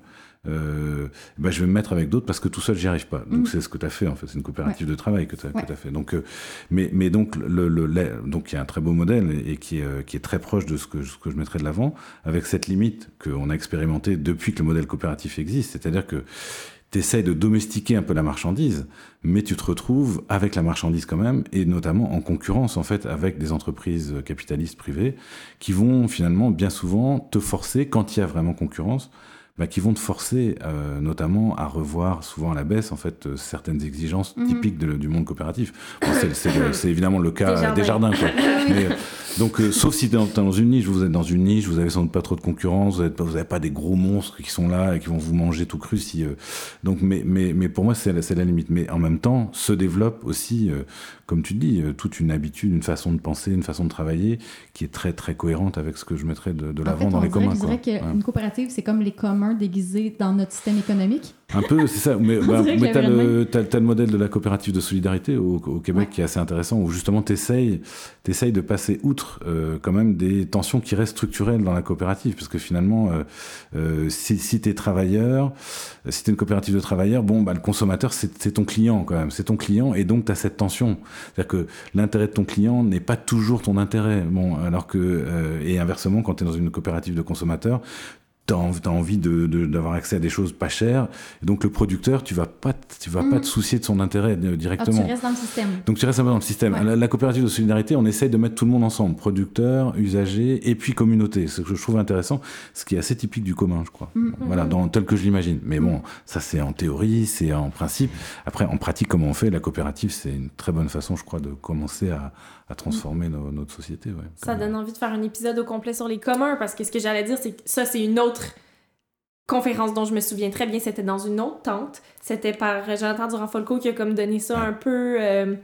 B: Euh, bah, je vais me mettre avec d'autres parce que tout seul, j'y arrive pas. Donc,
C: Mhm.
B: c'est ce que tu as fait en fait. C'est une coopérative de travail que tu as,
C: Ouais.
B: fait. Donc, euh, mais, mais donc, le, le, le- donc, il y a un très beau modèle et, et qui, est, euh, qui est très proche de ce que, ce que je mettrais de l'avant, avec cette limite qu'on a expérimentée depuis que le modèle coopératif existe. C'est-à-dire que tu essayes de domestiquer un peu la marchandise, mais tu te retrouves avec la marchandise quand même, et notamment en concurrence en fait avec des entreprises capitalistes privées qui vont finalement bien souvent te forcer, quand il y a vraiment concurrence, bah, qui vont te forcer euh, notamment à revoir souvent à la baisse en fait euh, certaines exigences
C: Mhm.
B: typiques de- du monde coopératif. Bon, c'est- évidemment le cas des jardins. quoi. Mais, euh, donc, euh, sauf si t'es dans, t'es dans une niche, vous êtes dans une niche, vous avez sans doute pas trop de concurrence, vous n'avez pas, pas des gros monstres qui sont là et qui vont vous manger tout cru. Si, euh, donc, mais, mais, mais pour moi, c'est la, la limite. Mais en même temps, se développe aussi, euh, comme tu dis, euh, toute une habitude, une façon de penser, une façon de travailler qui est très très cohérente avec ce que je mettrais de, l'avant dans les communs.
C: je dirais
B: Ouais.
C: qu'une coopérative, c'est comme les communs déguisés dans notre système économique.
B: Un peu, c'est ça. Mais, bah, mais t'as le, t'as- t'as le modèle de la coopérative de solidarité au, au Québec
C: Ouais.
B: qui est assez intéressant, où justement t'essayes, t'essayes de passer outre euh, quand même des tensions qui restent structurelles dans la coopérative, parce que finalement, euh, euh, si, si t'es travailleur, euh, si t'es une coopérative de travailleurs, bon, bah, le consommateur, c'est c'est ton client quand même, c'est ton client, et donc t'as cette tension. C'est-à-dire que l'intérêt de ton client n'est pas toujours ton intérêt. Bon, alors que, euh, et inversement, quand t'es dans une coopérative de consommateurs, t'as envie, t'as envie d'avoir accès à des choses pas chères. Et donc le producteur, tu vas pas, tu vas pas te soucier de son intérêt euh,
C: Ah, tu
B: directement.
C: restes dans le système.
B: donc tu restes un peu dans le système.
C: Ouais.
B: La, la coopérative de solidarité, on essaye de mettre tout le monde ensemble, producteurs, usagers et puis communauté. C'est ce que je trouve intéressant, ce qui est assez typique du commun, je crois.
C: Mhm.
B: Voilà, dans, tel que je l'imagine. Mais bon, ça c'est en théorie, c'est en principe. Après, en pratique, comment on fait La coopérative, c'est une très bonne façon, je crois, de commencer à, à transformer nos- notre société. Ouais,
A: Ça donne envie de faire un épisode au complet sur les communs parce que ce que j'allais dire, c'est que ça, c'est une autre conférence dont je me souviens très bien. C'était dans une autre tente. C'était par Jonathan Durand-Folco qui a comme donné ça un peu euh,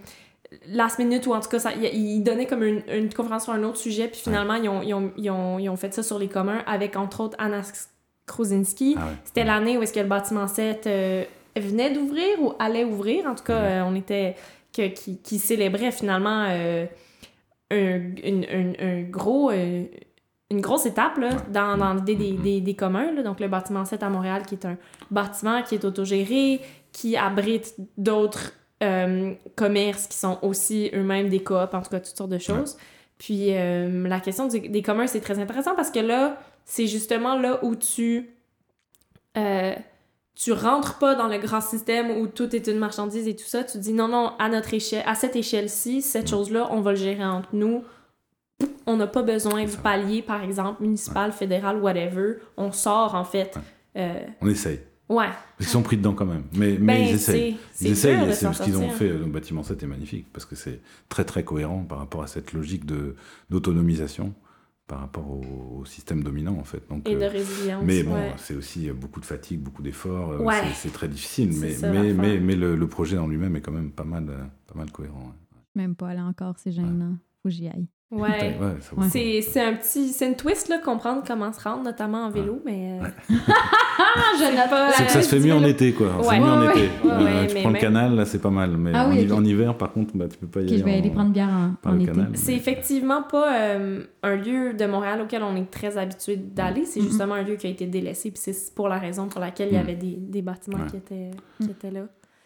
A: last minute ou en tout cas, ça, il, il donnait comme une, une conférence sur un autre sujet. Puis finalement, ils, ont, ils, ont, ils, ont, ils ont fait ça sur les communs avec entre autres Anna Kruzinski.
B: Ah.
A: C'était l'année où est-ce que le bâtiment 7 euh, venait d'ouvrir ou allait ouvrir. En tout cas, euh, on était... Que, qui, qui célébrait finalement euh, un, une- une- un gros... euh, une grosse étape là, dans, dans l'idée des,
B: Mhm.
A: des, des communs. là. Donc, le bâtiment 7 à Montréal, qui est un bâtiment qui est autogéré, qui abrite d'autres euh, commerces qui sont aussi eux-mêmes des coops, en tout cas, toutes sortes de choses. Puis, la question du- des communs, c'est très intéressant parce que là, c'est justement là où tu... tu rentres pas dans le grand système où tout est une marchandise et tout ça. Tu dis non, non, à notre échelle, à cette échelle-ci, cette
B: Mm.
A: chose-là, on va le gérer entre nous. On n'a pas besoin du palier, par exemple, municipal, fédéral, whatever. On sort, en fait. Euh,
B: On essaye.
A: ouais.
B: Ils sont pris dedans quand même. Mais, mais ils essayent. Ils essayent, c'est ce qu'ils ont fait. Le bâtiment 7 est magnifique parce que c'est très très cohérent par rapport à cette logique de d'autonomisation par rapport au, au système dominant en fait. Donc,
A: Et de
B: euh,
A: résilience.
B: mais bon,
A: ouais.
B: c'est aussi euh, beaucoup de fatigue, beaucoup d'efforts. euh,
A: Ouais.
B: c'est- C'est très difficile,
A: C'est
B: mais,
A: ça,
B: mais,
A: l'affaire.
B: mais, mais le, le projet en lui-même est quand même pas mal, pas mal cohérent. ouais.
C: Même pas, là encore, c'est gênant. Faut que j'y aille.
A: Ouais.
B: Ouais, le coup.
A: C'est c'est un petit... C'est une twist, là, comprendre comment se rendre, notamment en vélo, mais... euh, je n'ai pas...
B: C'est que ça se fait mieux en été, quoi. C'est
A: Ouais.
B: mieux en
C: Ouais,
B: été.
A: ouais.
B: Euh,
A: Ouais,
B: tu prends le canal, là, c'est pas mal. Mais
C: Ah
B: en,
C: oui,
B: hiver, par contre, bah, tu peux pas y
C: Ok,
B: aller.
C: je vais
B: en-
C: aller prendre bière en,
B: par
C: en
B: le
C: été.
B: canal.
A: C'est effectivement pas euh, un lieu de Montréal auquel on est très habitué d'aller. C'est
C: Mhm.
A: justement un lieu qui a été délaissé. Puis c'est pour la raison pour laquelle il y
B: Mhm.
A: avait des, des bâtiments
B: Ouais.
A: qui, étaient, qui étaient là.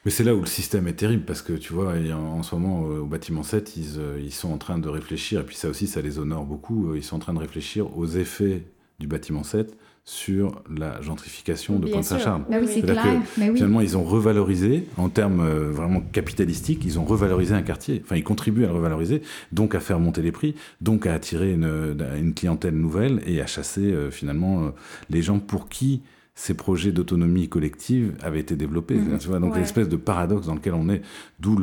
B: Mais c'est là où le système est terrible parce que tu vois, en ce moment au au bâtiment 7, ils, euh, ils sont en train de réfléchir, et puis ça aussi, ça les honore beaucoup, euh, ils sont en train de réfléchir aux effets du bâtiment 7 sur la gentrification de. Pointe-Saint-Charles.
C: Oui, c'est
B: C'est-à-dire
C: clair. Mais oui.
B: Finalement, ils ont revalorisé, en termes euh, vraiment capitalistiques, ils ont revalorisé un quartier. Enfin, ils contribuent à le revaloriser, donc à faire monter les prix, donc à attirer une, une clientèle nouvelle et à chasser euh, finalement euh, les gens pour qui ces projets d'autonomie collective avaient été développés.
C: Mhm.
B: Tu vois, donc
A: Ouais.
B: l'espèce de paradoxe dans lequel on est, d'où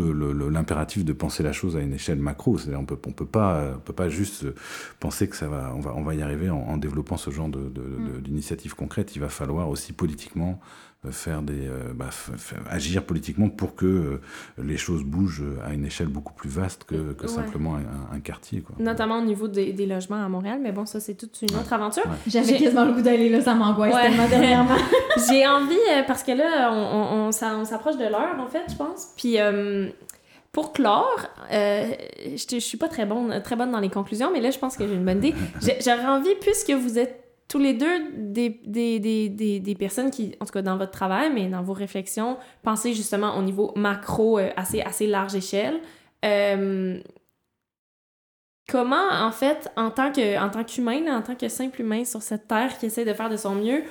B: l'impératif de penser la chose à une échelle macro. C'est-à-dire, on peut, on peut pas, euh, on peut pas juste euh, penser que ça va, on va, on va y arriver en, en développant ce genre de, de- de- d'initiatives concrètes. Il va falloir aussi politiquement faire des, euh, bah, agir politiquement pour que euh, les choses bougent à une échelle beaucoup plus vaste que, que
A: Ouais.
B: simplement un, un quartier. Quoi.
A: Notamment au niveau des, des logements à Montréal. Mais bon, ça, c'est toute une autre aventure.
B: Ouais.
C: J'avais quasiment le goût d'aller là, ça m'angoisse
A: Ouais.
C: tellement dernièrement.
A: J'ai envie, euh, parce que là, on, on, on s'a- on s'approche de l'heure, en fait, je pense. Puis, euh, pour clore, euh, je, je suis pas très bonne, très bonne dans les conclusions, mais là, je pense que j'ai une bonne idée. J'aurais envie, puisque vous êtes tous les deux des, des, des, des, personnes qui, en tout cas dans votre travail, mais dans vos réflexions, pensez justement au niveau macro, euh, assez, assez large échelle. Euh, comment, en fait, en tant en qu'humain, là, en tant que simple humain sur cette terre qui essaie de faire de son mieux,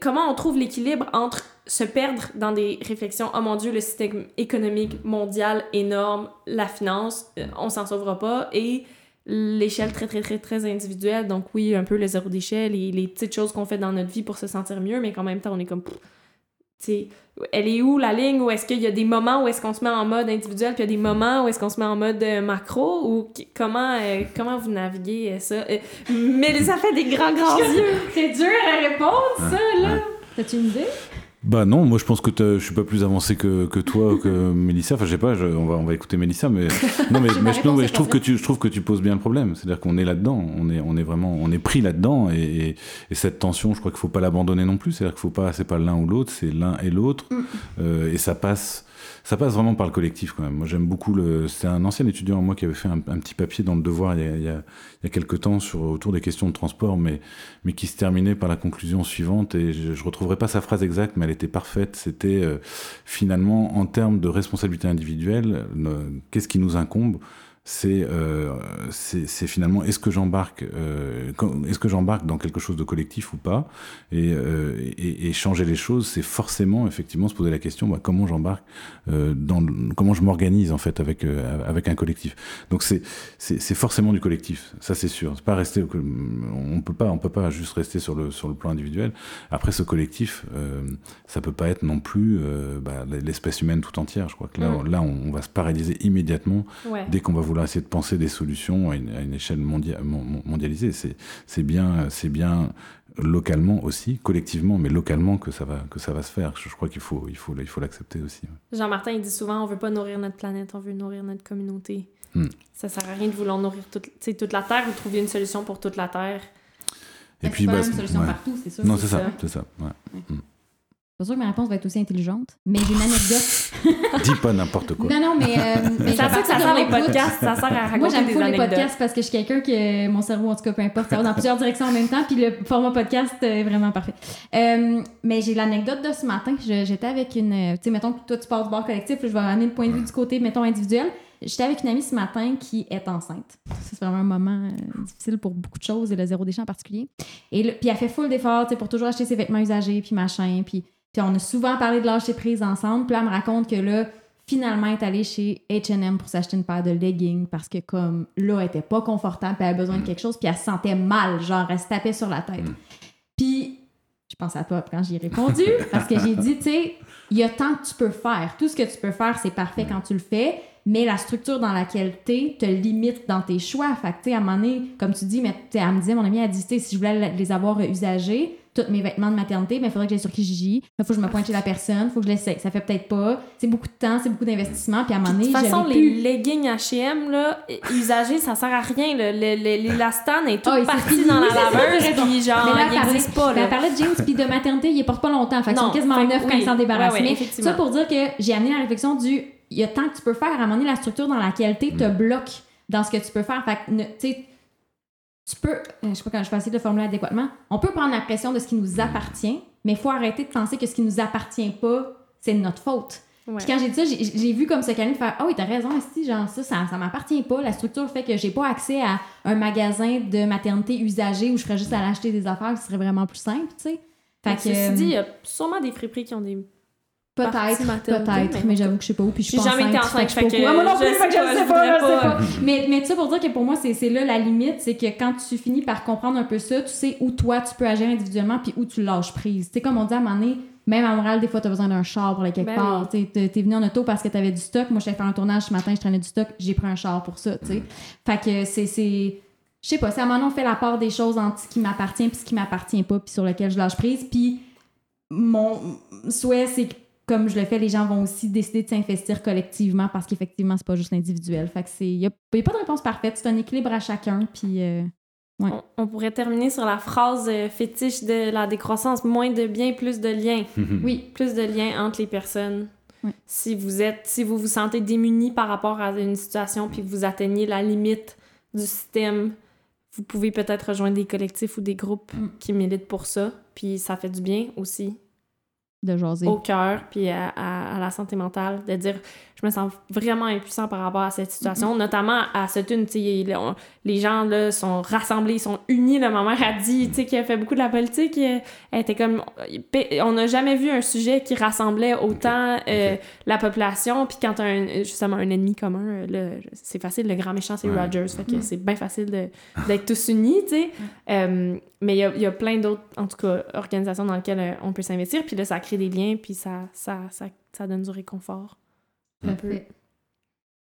A: comment on trouve l'équilibre entre se perdre dans des réflexions oh mon dieu le système économique mondial énorme la finance euh, on s'en sauvera pas et l'échelle très, très, très, très individuelle. Donc, oui, un peu le zéro déchet, les, les petites choses qu'on fait dans notre vie pour se sentir mieux, mais qu'en même temps, on est comme. Tu sais, elle est où la ligne? Ou est-ce qu'il y a des moments où est-ce qu'on se met en mode individuel, puis il y a des moments où est-ce qu'on se met en mode euh, macro? Ou comment, euh, comment vous naviguez ça? mais ça fait des grands, grands yeux!
C: C'est dur à répondre, ça, là! T'as-tu une idée?
B: Bah non, moi je pense que je suis pas plus avancé que, que toi que Mélissa. Enfin, je sais pas, on, va, on va écouter Mélissa, mais non, mais, mais, je, je, trouve que tu, je trouve que tu poses bien le problème. C'est-à-dire qu'on est là-dedans, on est, on est vraiment, on est pris là-dedans, et, et, cette tension, je crois qu'il faut pas l'abandonner non plus. C'est-à-dire qu'il faut pas, c'est pas l'un ou l'autre, c'est l'un et l'autre, mm. euh, et ça passe ça passe vraiment par le collectif quand même. Moi, j'aime beaucoup le. C'est un ancien étudiant à moi qui avait fait un, petit papier dans le Devoir il y, a, il, y a, il y a quelques temps sur autour des questions de transport, mais mais qui se terminait par la conclusion suivante. Et je, je retrouverai pas sa phrase exacte, mais elle était parfaite. C'était euh, finalement en termes de responsabilité individuelle, qu'est-ce qui nous incombe? Euh, c'est c'est finalement est-ce que j'embarque euh, est-ce que j'embarque dans quelque chose de collectif ou pas? Et, euh, et, et, changer les choses c'est forcément effectivement se poser la question bah, comment j'embarque euh, dans comment je m'organise en fait avec euh, avec un collectif? Donc c'est c'est forcément du collectif ça c'est sûr. C'est pas rester on peut pas on peut pas juste rester sur le sur le plan individuel. Après ce collectif ça peut pas être non plus bah, l'espèce humaine tout entière. Je crois que là là on, on, va se paralyser immédiatement
A: ouais.
B: dès qu'on va vouloir essayer de penser des solutions à une, à une échelle mondia mondialisée. C'est bien, c'est bien localement aussi, collectivement, mais localement que ça va, que ça va se faire. Je, je crois qu'il faut, il faut, il faut l'accepter aussi.
A: Jean-Martin, il dit souvent, on veut pas nourrir notre planète, on veut nourrir notre communauté.
B: Hmm.
A: Ça sert à rien de vouloir nourrir toute, toute la Terre ou trouver une solution pour toute la Terre.
C: Et puis, pas bah, une solution ouais. partout, c'est sûr.
B: Non, c'est ça, c'est ça. Ouais. Hmm
C: pas sûr que ma réponse va être aussi intelligente, mais j'ai une anecdote.
B: Dis pas n'importe quoi.
C: Non, non, mais. Euh, mais
A: ça sert que ça sert les podcasts, ça sert à raconter
C: Moi, j'aime
A: beaucoup
C: les podcasts parce que je suis quelqu'un que mon cerveau, en tout cas, peu importe, ça va dans plusieurs directions en même temps, puis le format podcast est vraiment parfait. Euh, mais j'ai l'anecdote de ce matin. J'étais avec une. Tu sais, mettons que toi, tu pars du bord collectif, je vais ramener le point de vue du côté, mettons, individuel. J'étais avec une amie ce matin qui est enceinte. C'est vraiment un moment euh, difficile pour beaucoup de choses et le zéro déchet en particulier. Et le, puis elle fait full d'efforts pour toujours acheter ses vêtements usagés, puis machin, puis puis on a souvent parlé de lâcher prise ensemble. Puis là, elle me raconte que là, finalement, elle est allée chez H&M pour s'acheter une paire de leggings parce que comme là, elle était pas confortable, puis elle avait besoin de quelque chose, puis elle se sentait mal, genre elle se tapait sur la tête. Puis je pense à toi quand j'ai répondu parce que j'ai dit, tu sais, il y a tant que tu peux faire. Tout ce que tu peux faire, c'est parfait quand tu le fais, mais la structure dans laquelle tu te limite dans tes choix. Fait que, tu sais, à un moment donné, comme tu dis, mais elle me disait, mon ami a dit, si je voulais les avoir usagés, tous mes vêtements de maternité, mais il faudrait que j'aille sur Kijiji. Il faut que je me pointe chez la personne, il faut que je l'essaye. Ça fait peut-être pas. C'est beaucoup de temps, c'est beaucoup d'investissement. Puis à un moment donné,
A: De toute façon, les leggings H&M, là, usagés, ça sert à rien. L'élastane est toute oh, partie dans la laveuse, puis genre, mais là, il pas. Là.
C: Elle parlait de jeans, puis de maternité, ils portent pas longtemps. Fait qu'ils sont quasiment neufs quand ils s'en débarrassent. Ouais, ouais, mais ça pour dire que j'ai amené la réflexion du... Il y a tant que tu peux faire. À un moment donné, la structure dans laquelle tu te mm. bloque dans ce que tu peux faire. Fait que, tu sais, tu peux, euh, je sais pas quand je vais essayer de le formuler adéquatement, on peut prendre la pression de ce qui nous appartient, mais il faut arrêter de penser que ce qui nous appartient pas, c'est de notre faute.
A: Ouais.
C: Puis quand j'ai dit ça, j'ai vu comme ce de faire Ah oh, oui, t'as raison, si, genre ça, ça, ça m'appartient pas. La structure fait que j'ai pas accès à un magasin de maternité usagé où je ferais juste à l'acheter des affaires, ce serait vraiment plus simple, tu sais.
A: Fait que. Ceci dit, il y a sûrement des friperies qui ont des
C: Peut-être, peut-être, mais, j'avoue que je sais pas où. Puis je
A: suis jamais été enceinte, fait que.
C: Ah, moi non plus, je, sais, pas, je sais pas. Mais, mais ça pour dire que pour moi, c'est là la limite, c'est que quand tu finis par comprendre un peu ça, tu sais où toi tu peux agir individuellement puis où tu lâches prise. Tu sais, comme on dit à un moment donné, même à Montréal, des fois, tu as besoin d'un char pour aller quelque ben part. Oui. Tu es venu en auto parce que tu avais du stock. Moi, j'allais faire un tournage ce matin, je traînais du stock, j'ai pris un char pour ça, tu sais. Fait que c'est. Je sais pas, c'est à un moment donné, on fait la part des choses entre ce qui m'appartient puis ce qui m'appartient pas puis sur lequel je lâche prise. Puis mon souhait, c'est que comme je le fais, les gens vont aussi décider de s'investir collectivement parce qu'effectivement, c'est pas juste individuel. Fait que c'est. Il n'y a, a, pas de réponse parfaite. C'est un équilibre à chacun. Puis. Euh, ouais.
A: on, on, pourrait terminer sur la phrase euh, fétiche de la décroissance moins de biens, plus de liens.
C: oui.
A: Plus de liens entre les personnes.
C: Oui.
A: Si vous êtes, si vous vous sentez démuni par rapport à une situation puis que vous atteignez la limite du système, vous pouvez peut-être rejoindre des collectifs ou des groupes
C: mm.
A: qui militent pour ça. Puis ça fait du bien aussi
C: de jaser.
A: au cœur puis à, à- à la santé mentale, de dire je me sens vraiment impuissant par rapport à cette situation, notamment à cette une, tu on- les gens là sont rassemblés, ils sont unis, là, ma mère a dit, tu a fait beaucoup de la politique, euh, elle était comme, on n'a jamais vu un sujet qui rassemblait autant euh, la population, puis quand t'as un, justement un ennemi commun, euh, c'est facile, le grand méchant c'est
B: Ouais.
A: Rogers, fait que
C: Mm.
A: c'est bien facile d'être tous unis, tu sais. Euh, mais il y a, y a plein d'autres, en tout cas, organisations dans lesquelles euh, on peut s'investir. Puis là, ça crée des liens, puis ça, ça, ça, ça donne du réconfort. Un peu.
C: Parfait.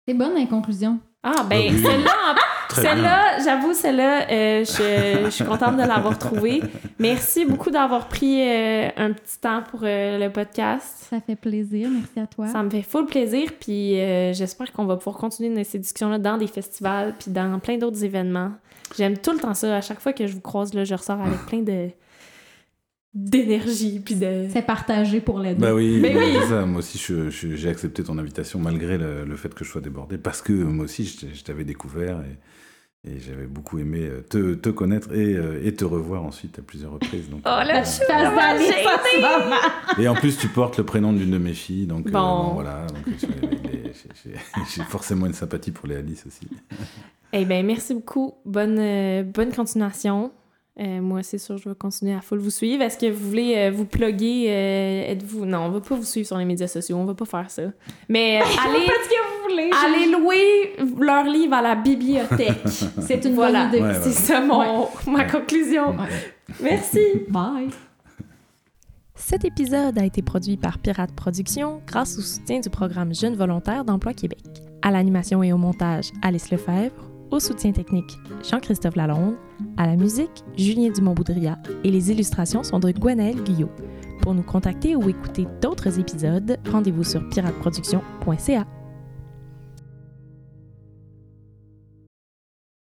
C: C'est bonne en conclusion.
A: Ah, ben,
B: Ah oui.
A: celle-là, celle-là, j'avoue, celle-là, euh, je, je suis contente de l'avoir trouvée. Merci beaucoup d'avoir pris euh, un petit temps pour euh, le podcast.
C: Ça fait plaisir. Merci à toi.
A: Ça me fait full plaisir, puis euh, j'espère qu'on va pouvoir continuer ces discussions-là dans des festivals, puis dans plein d'autres événements. J'aime tout le temps ça. À chaque fois que je vous croise, là, je ressors avec plein de d'énergie, puis de...
C: C'est partagé pour les deux.
B: Bah oui,
A: Mais
B: bah,
A: oui.
B: ça. moi aussi j'ai accepté ton invitation malgré le, le fait que je sois débordé, parce que moi aussi je, t'avais découvert et, et j'avais beaucoup aimé euh, te, te connaître et, euh, et te revoir ensuite à plusieurs reprises. Donc,
A: Oh là,
B: euh. Et en plus tu portes le prénom d'une de mes filles, donc euh,
A: Bon.
B: voilà. j'ai- forcément une sympathie pour les Alice aussi.
A: Eh bien, merci beaucoup. Bonne, euh, bonne continuation. Euh, moi, c'est sûr, je vais continuer à full vous suivre. Est-ce que vous voulez euh, vous plugger? euh, Êtes-vous... Non, on va pas vous suivre sur les médias sociaux. On va pas faire ça. Mais euh, allez,
C: ce que vous voulez.
A: allez louer leur livre à la bibliothèque.
C: C'est une
A: voilà.
C: bonne idée.
B: Ouais,
A: C'est ça mon, ma conclusion.
C: Ouais.
A: Merci.
C: Bye.
A: Cet épisode a été produit par Pirate Productions grâce au soutien du programme Jeunes volontaires d'Emploi Québec. À l'animation et au montage, Alice Lefebvre. Au soutien technique, Jean-Christophe Lalonde. À la musique, Julien Dumont-Boudria. Et les illustrations sont de Gwenaëlle Guyot. Pour nous contacter ou écouter d'autres épisodes, rendez-vous sur pirateproduction.ca.